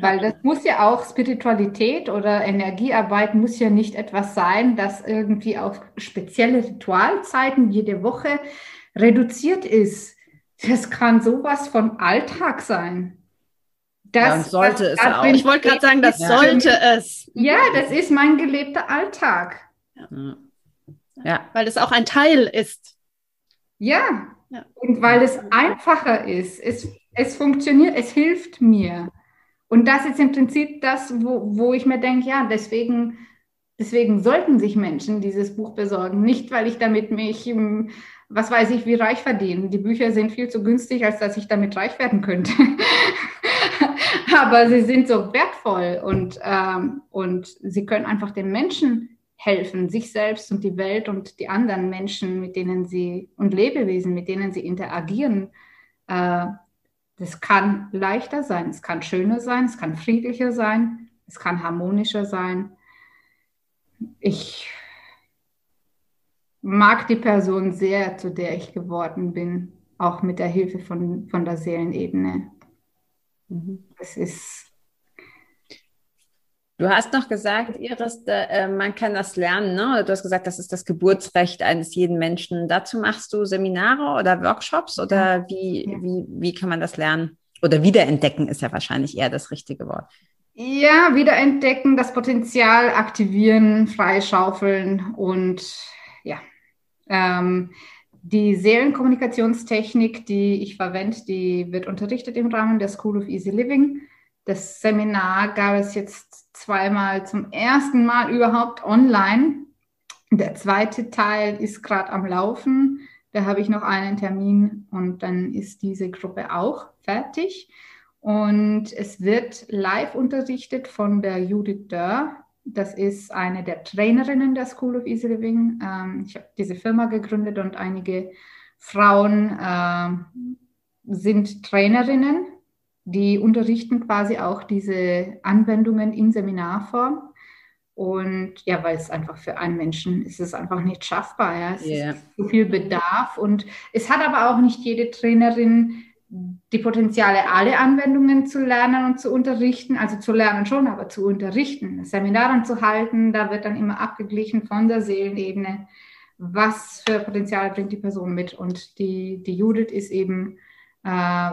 S5: Weil das muss ja auch Spiritualität oder Energiearbeit muss ja nicht etwas sein, das irgendwie auf spezielle Ritualzeiten jede Woche reduziert ist. Das kann sowas von Alltag sein.
S3: Das ja, sollte es auch.
S1: Ich wollte gerade sagen, das ja. sollte es.
S5: Ja, das ist mein gelebter Alltag.
S1: Ja. ja. Weil es auch ein Teil ist.
S5: Ja. ja. Und weil es einfacher ist. Es, es funktioniert, es hilft mir. Und das ist im Prinzip das, wo, wo ich mir denke, ja, deswegen, deswegen sollten sich Menschen dieses Buch besorgen. Nicht, weil ich damit mich, hm, was weiß ich, wie reich verdiene. Die Bücher sind viel zu günstig, als dass ich damit reich werden könnte. aber sie sind so wertvoll und, ähm, und sie können einfach den Menschen helfen, sich selbst und die Welt und die anderen Menschen, mit denen sie und Lebewesen, mit denen sie interagieren. Äh, das kann leichter sein, es kann schöner sein, es kann friedlicher sein, es kann harmonischer sein. Ich mag die Person sehr, zu der ich geworden bin, auch mit der Hilfe von, von der Seelenebene. Mhm. Es ist.
S3: Du hast noch gesagt, Iris, äh, man kann das lernen. Ne? Du hast gesagt, das ist das Geburtsrecht eines jeden Menschen. Dazu machst du Seminare oder Workshops oder wie, ja. wie, wie kann man das lernen? Oder wiederentdecken ist ja wahrscheinlich eher das richtige Wort.
S5: Ja, wiederentdecken, das Potenzial aktivieren, freischaufeln und. Ähm, die Seelenkommunikationstechnik, die ich verwende, die wird unterrichtet im Rahmen der School of Easy Living. Das Seminar gab es jetzt zweimal zum ersten Mal überhaupt online. Der zweite Teil ist gerade am Laufen. Da habe ich noch einen Termin und dann ist diese Gruppe auch fertig. Und es wird live unterrichtet von der Judith Dörr. Das ist eine der Trainerinnen der School of Easy Living. Ähm, ich habe diese Firma gegründet und einige Frauen äh, sind Trainerinnen, die unterrichten quasi auch diese Anwendungen in Seminarform. Und ja, weil es einfach für einen Menschen ist es einfach nicht schaffbar. Ja. Es yeah. ist so viel Bedarf und es hat aber auch nicht jede Trainerin die Potenziale, alle Anwendungen zu lernen und zu unterrichten, also zu lernen schon, aber zu unterrichten, Seminaren zu halten, da wird dann immer abgeglichen von der Seelenebene, was für Potenziale bringt die Person mit. Und die, die Judith ist eben äh,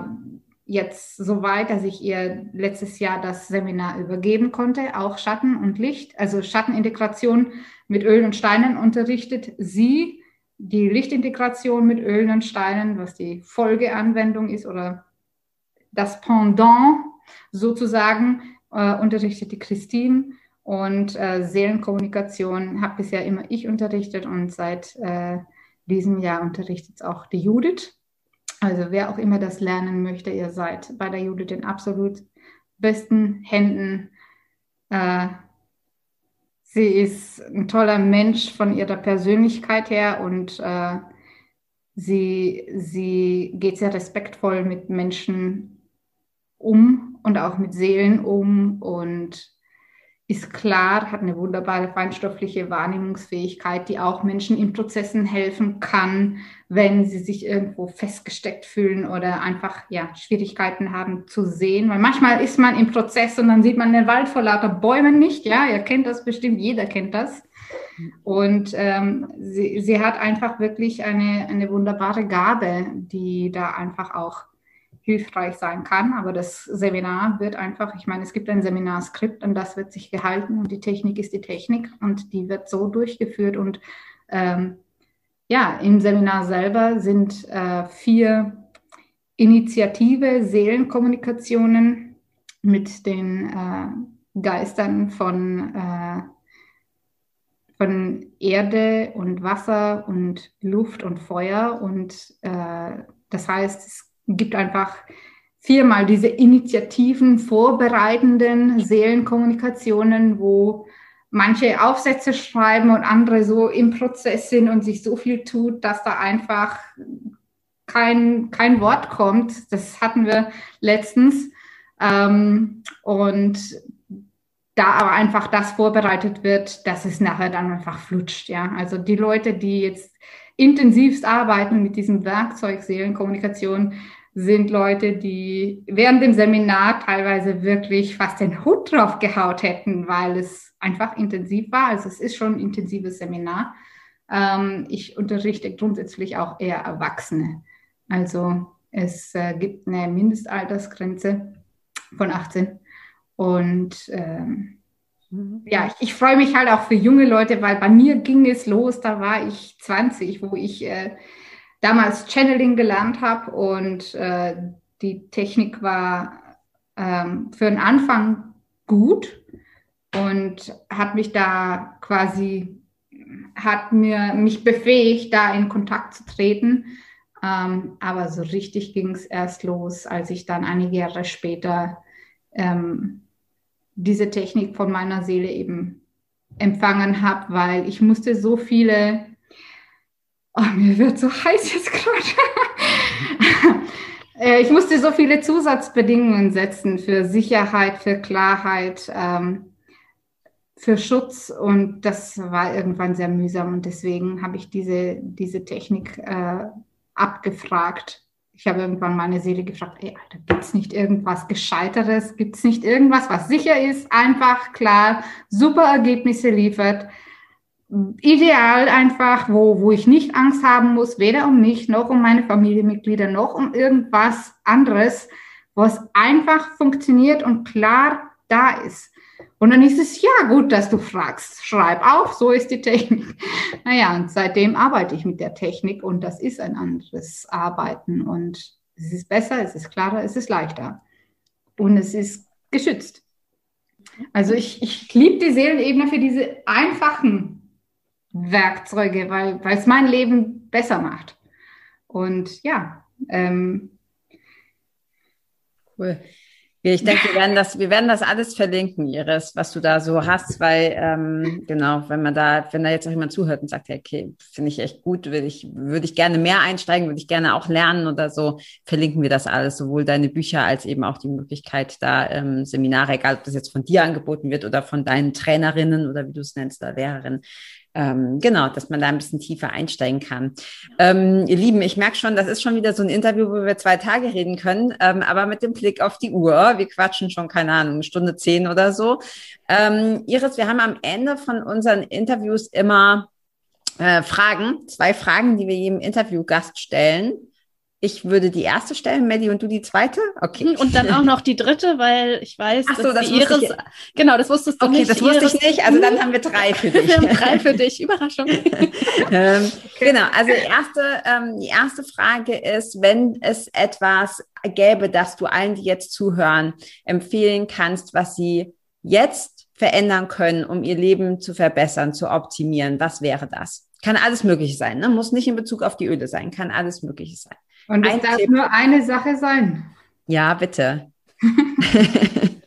S5: jetzt so weit, dass ich ihr letztes Jahr das Seminar übergeben konnte, auch Schatten und Licht, also Schattenintegration mit Öl und Steinen unterrichtet sie die Lichtintegration mit Ölen und Steinen, was die Folgeanwendung ist oder das Pendant sozusagen, äh, unterrichtet die Christine und äh, Seelenkommunikation habe bisher immer ich unterrichtet und seit äh, diesem Jahr unterrichtet es auch die Judith. Also wer auch immer das lernen möchte, ihr seid bei der Judith in absolut besten Händen. Äh, Sie ist ein toller Mensch von ihrer Persönlichkeit her und äh, sie, sie geht sehr respektvoll mit Menschen um und auch mit Seelen um und ist klar, hat eine wunderbare feinstoffliche Wahrnehmungsfähigkeit, die auch Menschen in Prozessen helfen kann, wenn sie sich irgendwo festgesteckt fühlen oder einfach ja, Schwierigkeiten haben zu sehen. Weil manchmal ist man im Prozess und dann sieht man den Wald vor lauter Bäumen nicht. Ja, ihr kennt das bestimmt, jeder kennt das. Und ähm, sie, sie hat einfach wirklich eine, eine wunderbare Gabe, die da einfach auch hilfreich sein kann. Aber das Seminar wird einfach, ich meine, es gibt ein Seminarskript und das wird sich gehalten und die Technik ist die Technik und die wird so durchgeführt. Und ähm, ja, im Seminar selber sind äh, vier Initiative Seelenkommunikationen mit den äh, Geistern von, äh, von Erde und Wasser und Luft und Feuer. Und äh, das heißt, es gibt einfach viermal diese Initiativen, vorbereitenden Seelenkommunikationen, wo manche Aufsätze schreiben und andere so im Prozess sind und sich so viel tut, dass da einfach kein, kein Wort kommt. Das hatten wir letztens. Ähm, und da aber einfach das vorbereitet wird, dass es nachher dann einfach flutscht. Ja, also die Leute, die jetzt intensivst arbeiten mit diesem Werkzeug Seelenkommunikation, sind Leute, die während dem Seminar teilweise wirklich fast den Hut drauf gehaut hätten, weil es einfach intensiv war. Also es ist schon ein intensives Seminar. Ähm, ich unterrichte grundsätzlich auch eher Erwachsene. Also es äh, gibt eine Mindestaltersgrenze von 18. Und ähm, mhm. ja, ich, ich freue mich halt auch für junge Leute, weil bei mir ging es los, da war ich 20, wo ich äh, damals Channeling gelernt habe und äh, die Technik war ähm, für den Anfang gut und hat mich da quasi, hat mir mich befähigt, da in Kontakt zu treten. Ähm, aber so richtig ging es erst los, als ich dann einige Jahre später ähm, diese Technik von meiner Seele eben empfangen habe, weil ich musste so viele Oh, mir wird so heiß jetzt gerade. Äh, ich musste so viele Zusatzbedingungen setzen für Sicherheit, für Klarheit, ähm, für Schutz und das war irgendwann sehr mühsam und deswegen habe ich diese, diese Technik äh, abgefragt. Ich habe irgendwann meine Seele gefragt, ey, Alter, gibt es nicht irgendwas Gescheiteres? Gibt es nicht irgendwas, was sicher ist, einfach, klar, super Ergebnisse liefert? Ideal einfach, wo, wo ich nicht Angst haben muss, weder um mich noch um meine Familienmitglieder noch um irgendwas anderes, wo es einfach funktioniert und klar da ist. Und dann ist es ja gut, dass du fragst. Schreib auf, so ist die Technik. Naja, und seitdem arbeite ich mit der Technik und das ist ein anderes Arbeiten und es ist besser, es ist klarer, es ist leichter und es ist geschützt. Also ich, ich liebe die Seelenebene für diese einfachen Werkzeuge, weil es mein Leben besser macht. Und ja, ähm,
S3: cool. Ich denke, wir werden das, wir werden das alles verlinken, Iris, was du da so hast, weil ähm, genau, wenn man da, wenn da jetzt auch jemand zuhört und sagt, okay, finde ich echt gut, würde ich, würde ich gerne mehr einsteigen, würde ich gerne auch lernen oder so, verlinken wir das alles, sowohl deine Bücher als eben auch die Möglichkeit, da ähm, Seminare, egal ob das jetzt von dir angeboten wird oder von deinen Trainerinnen oder wie du es nennst, da Lehrerinnen, ähm, genau, dass man da ein bisschen tiefer einsteigen kann. Ähm, ihr Lieben, ich merke schon, das ist schon wieder so ein Interview, wo wir zwei Tage reden können, ähm, aber mit dem Blick auf die Uhr. Wir quatschen schon, keine Ahnung, Stunde zehn oder so. Ähm, Iris, wir haben am Ende von unseren Interviews immer äh, Fragen, zwei Fragen, die wir jedem Interviewgast stellen. Ich würde die erste stellen, Melly, und du die zweite?
S1: Okay. Mhm, und dann auch noch die dritte, weil ich weiß,
S3: Ach so,
S1: dass
S3: das Iris. Ich,
S1: genau, das wusstest du
S3: okay,
S1: nicht.
S3: Okay, das wusste Iris, ich nicht. Also dann haben wir drei für dich.
S1: wir haben drei für dich. Überraschung.
S3: ähm, genau, also erste, ähm, die erste Frage ist, wenn es etwas gäbe, das du allen, die jetzt zuhören, empfehlen kannst, was sie jetzt verändern können, um ihr Leben zu verbessern, zu optimieren, was wäre das? Kann alles Mögliche sein, ne? muss nicht in Bezug auf die Öle sein, kann alles Mögliche sein.
S5: Und es darf Tipp. nur eine Sache sein.
S3: Ja, bitte.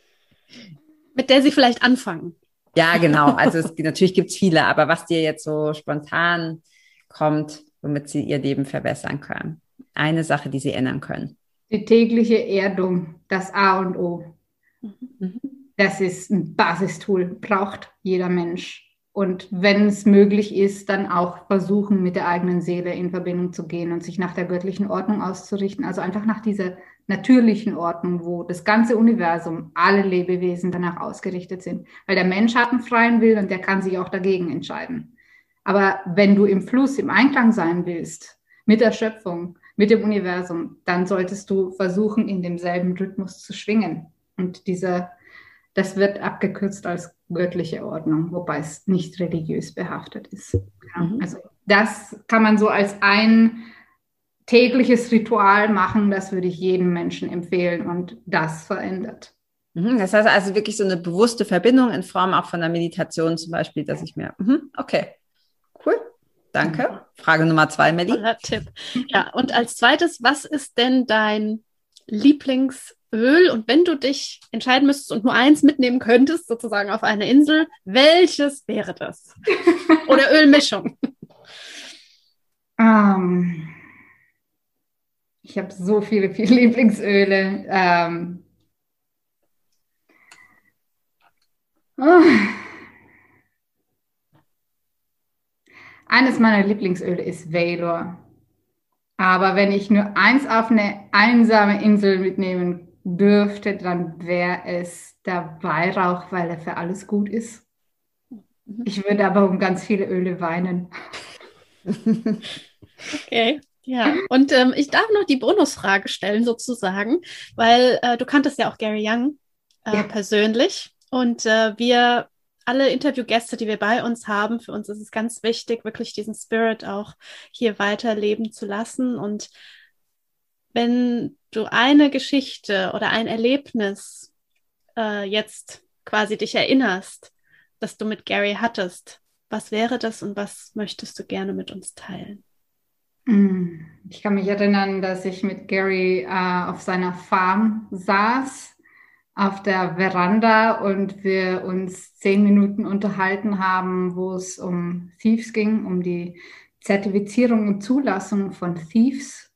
S1: Mit der Sie vielleicht anfangen.
S3: Ja, genau. Also es, natürlich gibt es viele, aber was dir jetzt so spontan kommt, womit Sie Ihr Leben verbessern können. Eine Sache, die Sie ändern können.
S5: Die tägliche Erdung, das A und O. Mhm. Das ist ein Basistool, braucht jeder Mensch. Und wenn es möglich ist, dann auch versuchen, mit der eigenen Seele in Verbindung zu gehen und sich nach der göttlichen Ordnung auszurichten. Also einfach nach dieser natürlichen Ordnung, wo das ganze Universum, alle Lebewesen danach ausgerichtet sind. Weil der Mensch hat einen freien Willen und der kann sich auch dagegen entscheiden. Aber wenn du im Fluss, im Einklang sein willst, mit der Schöpfung, mit dem Universum, dann solltest du versuchen, in demselben Rhythmus zu schwingen. Und dieser das wird abgekürzt als göttliche Ordnung, wobei es nicht religiös behaftet ist. Ja, mhm. Also das kann man so als ein tägliches Ritual machen, das würde ich jedem Menschen empfehlen und das verändert.
S3: Mhm, das heißt also wirklich so eine bewusste Verbindung in Form auch von der Meditation zum Beispiel, dass ich mir, mhm, okay, cool, danke. Frage Nummer zwei, Melly.
S1: Tipp. Ja, und als zweites, was ist denn dein Lieblings- Öl und wenn du dich entscheiden müsstest und nur eins mitnehmen könntest, sozusagen auf eine Insel, welches wäre das? Oder Ölmischung?
S5: Um, ähm, ich habe so viele, viele Lieblingsöle. Um, ähm, oh. Eines meiner Lieblingsöle ist Valor. Aber wenn ich nur eins auf eine einsame Insel mitnehmen dürfte, dann wäre es der Weihrauch, weil er für alles gut ist. Mhm. Ich würde aber um ganz viele Öle weinen.
S1: Okay. Ja, und ähm, ich darf noch die Bonusfrage stellen, sozusagen, weil äh, du kanntest ja auch Gary Young äh, ja. persönlich. Und äh, wir, alle Interviewgäste, die wir bei uns haben, für uns ist es ganz wichtig, wirklich diesen Spirit auch hier weiterleben zu lassen. Und wenn du eine Geschichte oder ein Erlebnis äh, jetzt quasi dich erinnerst, das du mit Gary hattest, was wäre das und was möchtest du gerne mit uns teilen?
S5: Hm, ich kann mich erinnern, dass ich mit Gary äh, auf seiner Farm saß, auf der Veranda und wir uns zehn Minuten unterhalten haben, wo es um Thieves ging, um die Zertifizierung und Zulassung von Thieves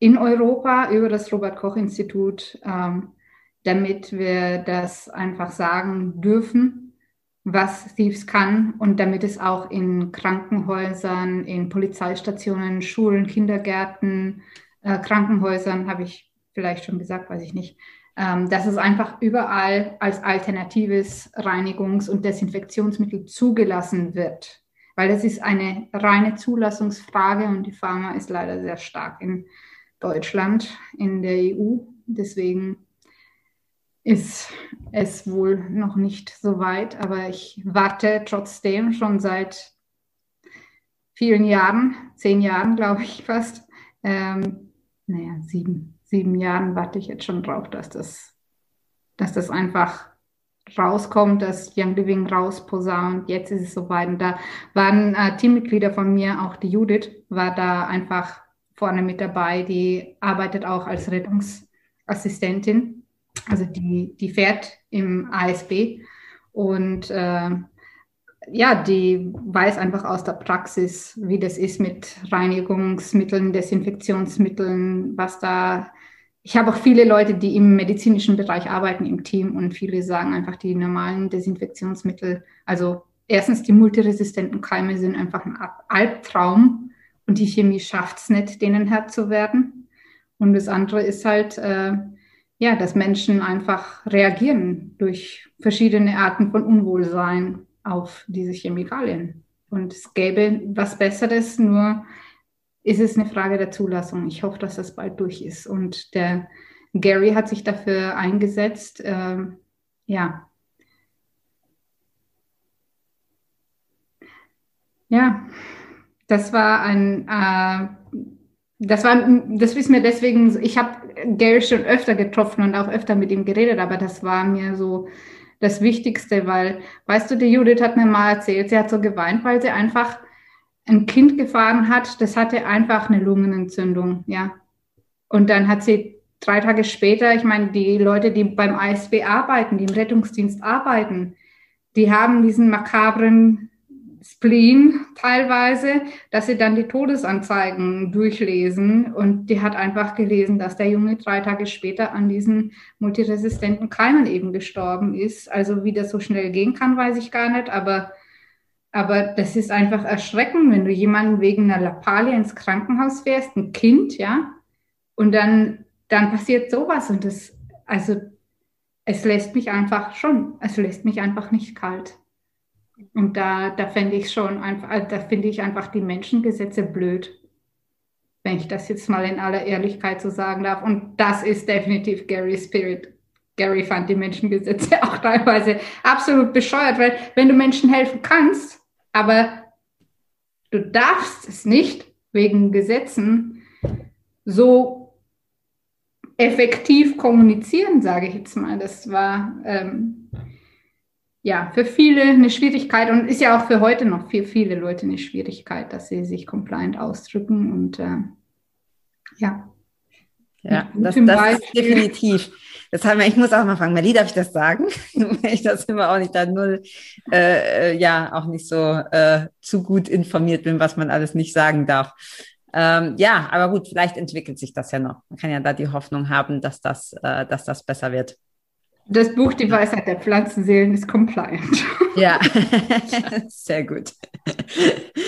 S5: in Europa über das Robert Koch Institut, ähm, damit wir das einfach sagen dürfen, was Thieves kann und damit es auch in Krankenhäusern, in Polizeistationen, Schulen, Kindergärten, äh, Krankenhäusern, habe ich vielleicht schon gesagt, weiß ich nicht, ähm, dass es einfach überall als alternatives Reinigungs- und Desinfektionsmittel zugelassen wird. Weil das ist eine reine Zulassungsfrage und die Pharma ist leider sehr stark in Deutschland, in der EU. Deswegen ist es wohl noch nicht so weit, aber ich warte trotzdem schon seit vielen Jahren, zehn Jahren glaube ich fast, ähm, naja, sieben, sieben Jahren warte ich jetzt schon drauf, dass das, dass das einfach rauskommt, dass Young Living rausposaunt. Jetzt ist es soweit. Und da waren äh, Teammitglieder von mir, auch die Judith, war da einfach vorne mit dabei. Die arbeitet auch als Rettungsassistentin. Also die, die fährt im ASB und äh, ja, die weiß einfach aus der Praxis, wie das ist mit Reinigungsmitteln, Desinfektionsmitteln, was da. Ich habe auch viele Leute, die im medizinischen Bereich arbeiten im Team und viele sagen einfach, die normalen Desinfektionsmittel, also erstens die multiresistenten Keime sind einfach ein Albtraum und die Chemie schafft es nicht, denen Herr zu werden. Und das andere ist halt, äh, ja, dass Menschen einfach reagieren durch verschiedene Arten von Unwohlsein auf diese Chemikalien. Und es gäbe was Besseres, nur ist es eine Frage der Zulassung. Ich hoffe, dass das bald durch ist. Und der Gary hat sich dafür eingesetzt. Äh, ja. Ja, das war ein, äh, das war, das ist mir deswegen, ich habe Gary schon öfter getroffen und auch öfter mit ihm geredet, aber das war mir so das Wichtigste, weil, weißt du, die Judith hat mir mal erzählt, sie hat so geweint, weil sie einfach ein Kind gefahren hat, das hatte einfach eine Lungenentzündung, ja. Und dann hat sie drei Tage später, ich meine, die Leute, die beim ASB arbeiten, die im Rettungsdienst arbeiten, die haben diesen makabren Spleen teilweise, dass sie dann die Todesanzeigen durchlesen. Und die hat einfach gelesen, dass der Junge drei Tage später an diesen multiresistenten Keimen eben gestorben ist. Also wie das so schnell gehen kann, weiß ich gar nicht. Aber, aber das ist einfach erschreckend, wenn du jemanden wegen einer Lappalie ins Krankenhaus fährst, ein Kind, ja, und dann, dann passiert sowas. Und das, also es lässt mich einfach schon, es lässt mich einfach nicht kalt. Und da, da fände ich schon einfach, äh, da finde ich einfach die Menschengesetze blöd, wenn ich das jetzt mal in aller Ehrlichkeit so sagen darf. Und das ist definitiv Gary's Spirit. Gary fand die Menschengesetze auch teilweise absolut bescheuert, weil wenn du Menschen helfen kannst, aber du darfst es nicht wegen Gesetzen so effektiv kommunizieren, sage ich jetzt mal. Das war ähm, ja, für viele eine Schwierigkeit und ist ja auch für heute noch für viele Leute eine Schwierigkeit, dass sie sich compliant ausdrücken und äh, ja.
S3: Ja, das, das ist definitiv. Das haben wir, ich muss auch mal fragen, Mali, darf ich das sagen? ich das immer auch nicht da null, äh, ja, auch nicht so äh, zu gut informiert bin, was man alles nicht sagen darf. Ähm, ja, aber gut, vielleicht entwickelt sich das ja noch. Man kann ja da die Hoffnung haben, dass das, äh, dass das besser wird.
S5: Das Buch Die Weisheit der Pflanzenseelen ist compliant.
S3: Ja, sehr gut.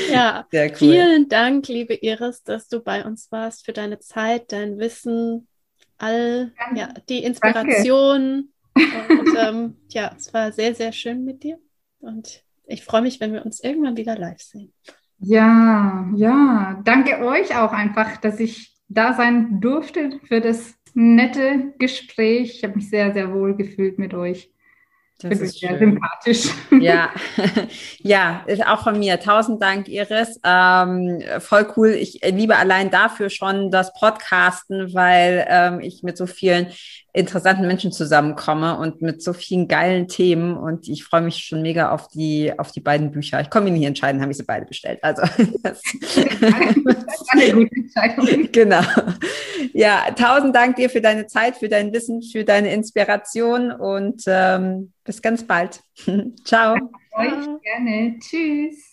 S1: Ja, sehr cool. vielen Dank, liebe Iris, dass du bei uns warst für deine Zeit, dein Wissen, all ja, die Inspiration. Danke. Und ähm, ja, es war sehr, sehr schön mit dir. Und ich freue mich, wenn wir uns irgendwann wieder live sehen.
S5: Ja, ja. Danke euch auch einfach, dass ich da sein durfte für das nette Gespräch. Ich habe mich sehr, sehr wohl gefühlt mit euch. Das ist sehr schön. sympathisch.
S3: Ja, ja, auch von mir. Tausend Dank, Iris. Ähm, voll cool. Ich liebe allein dafür schon das Podcasten, weil ähm, ich mit so vielen interessanten Menschen zusammenkomme und mit so vielen geilen Themen und ich freue mich schon mega auf die auf die beiden Bücher. Ich komme mir nicht entscheiden, habe ich sie beide bestellt. Also das, das eine gute Entscheidung. Genau. Ja, tausend Dank dir für deine Zeit, für dein Wissen, für deine Inspiration und ähm, bis ganz bald. Ciao.
S5: Euch gerne. Tschüss.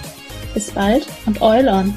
S1: Bis bald und Oil on!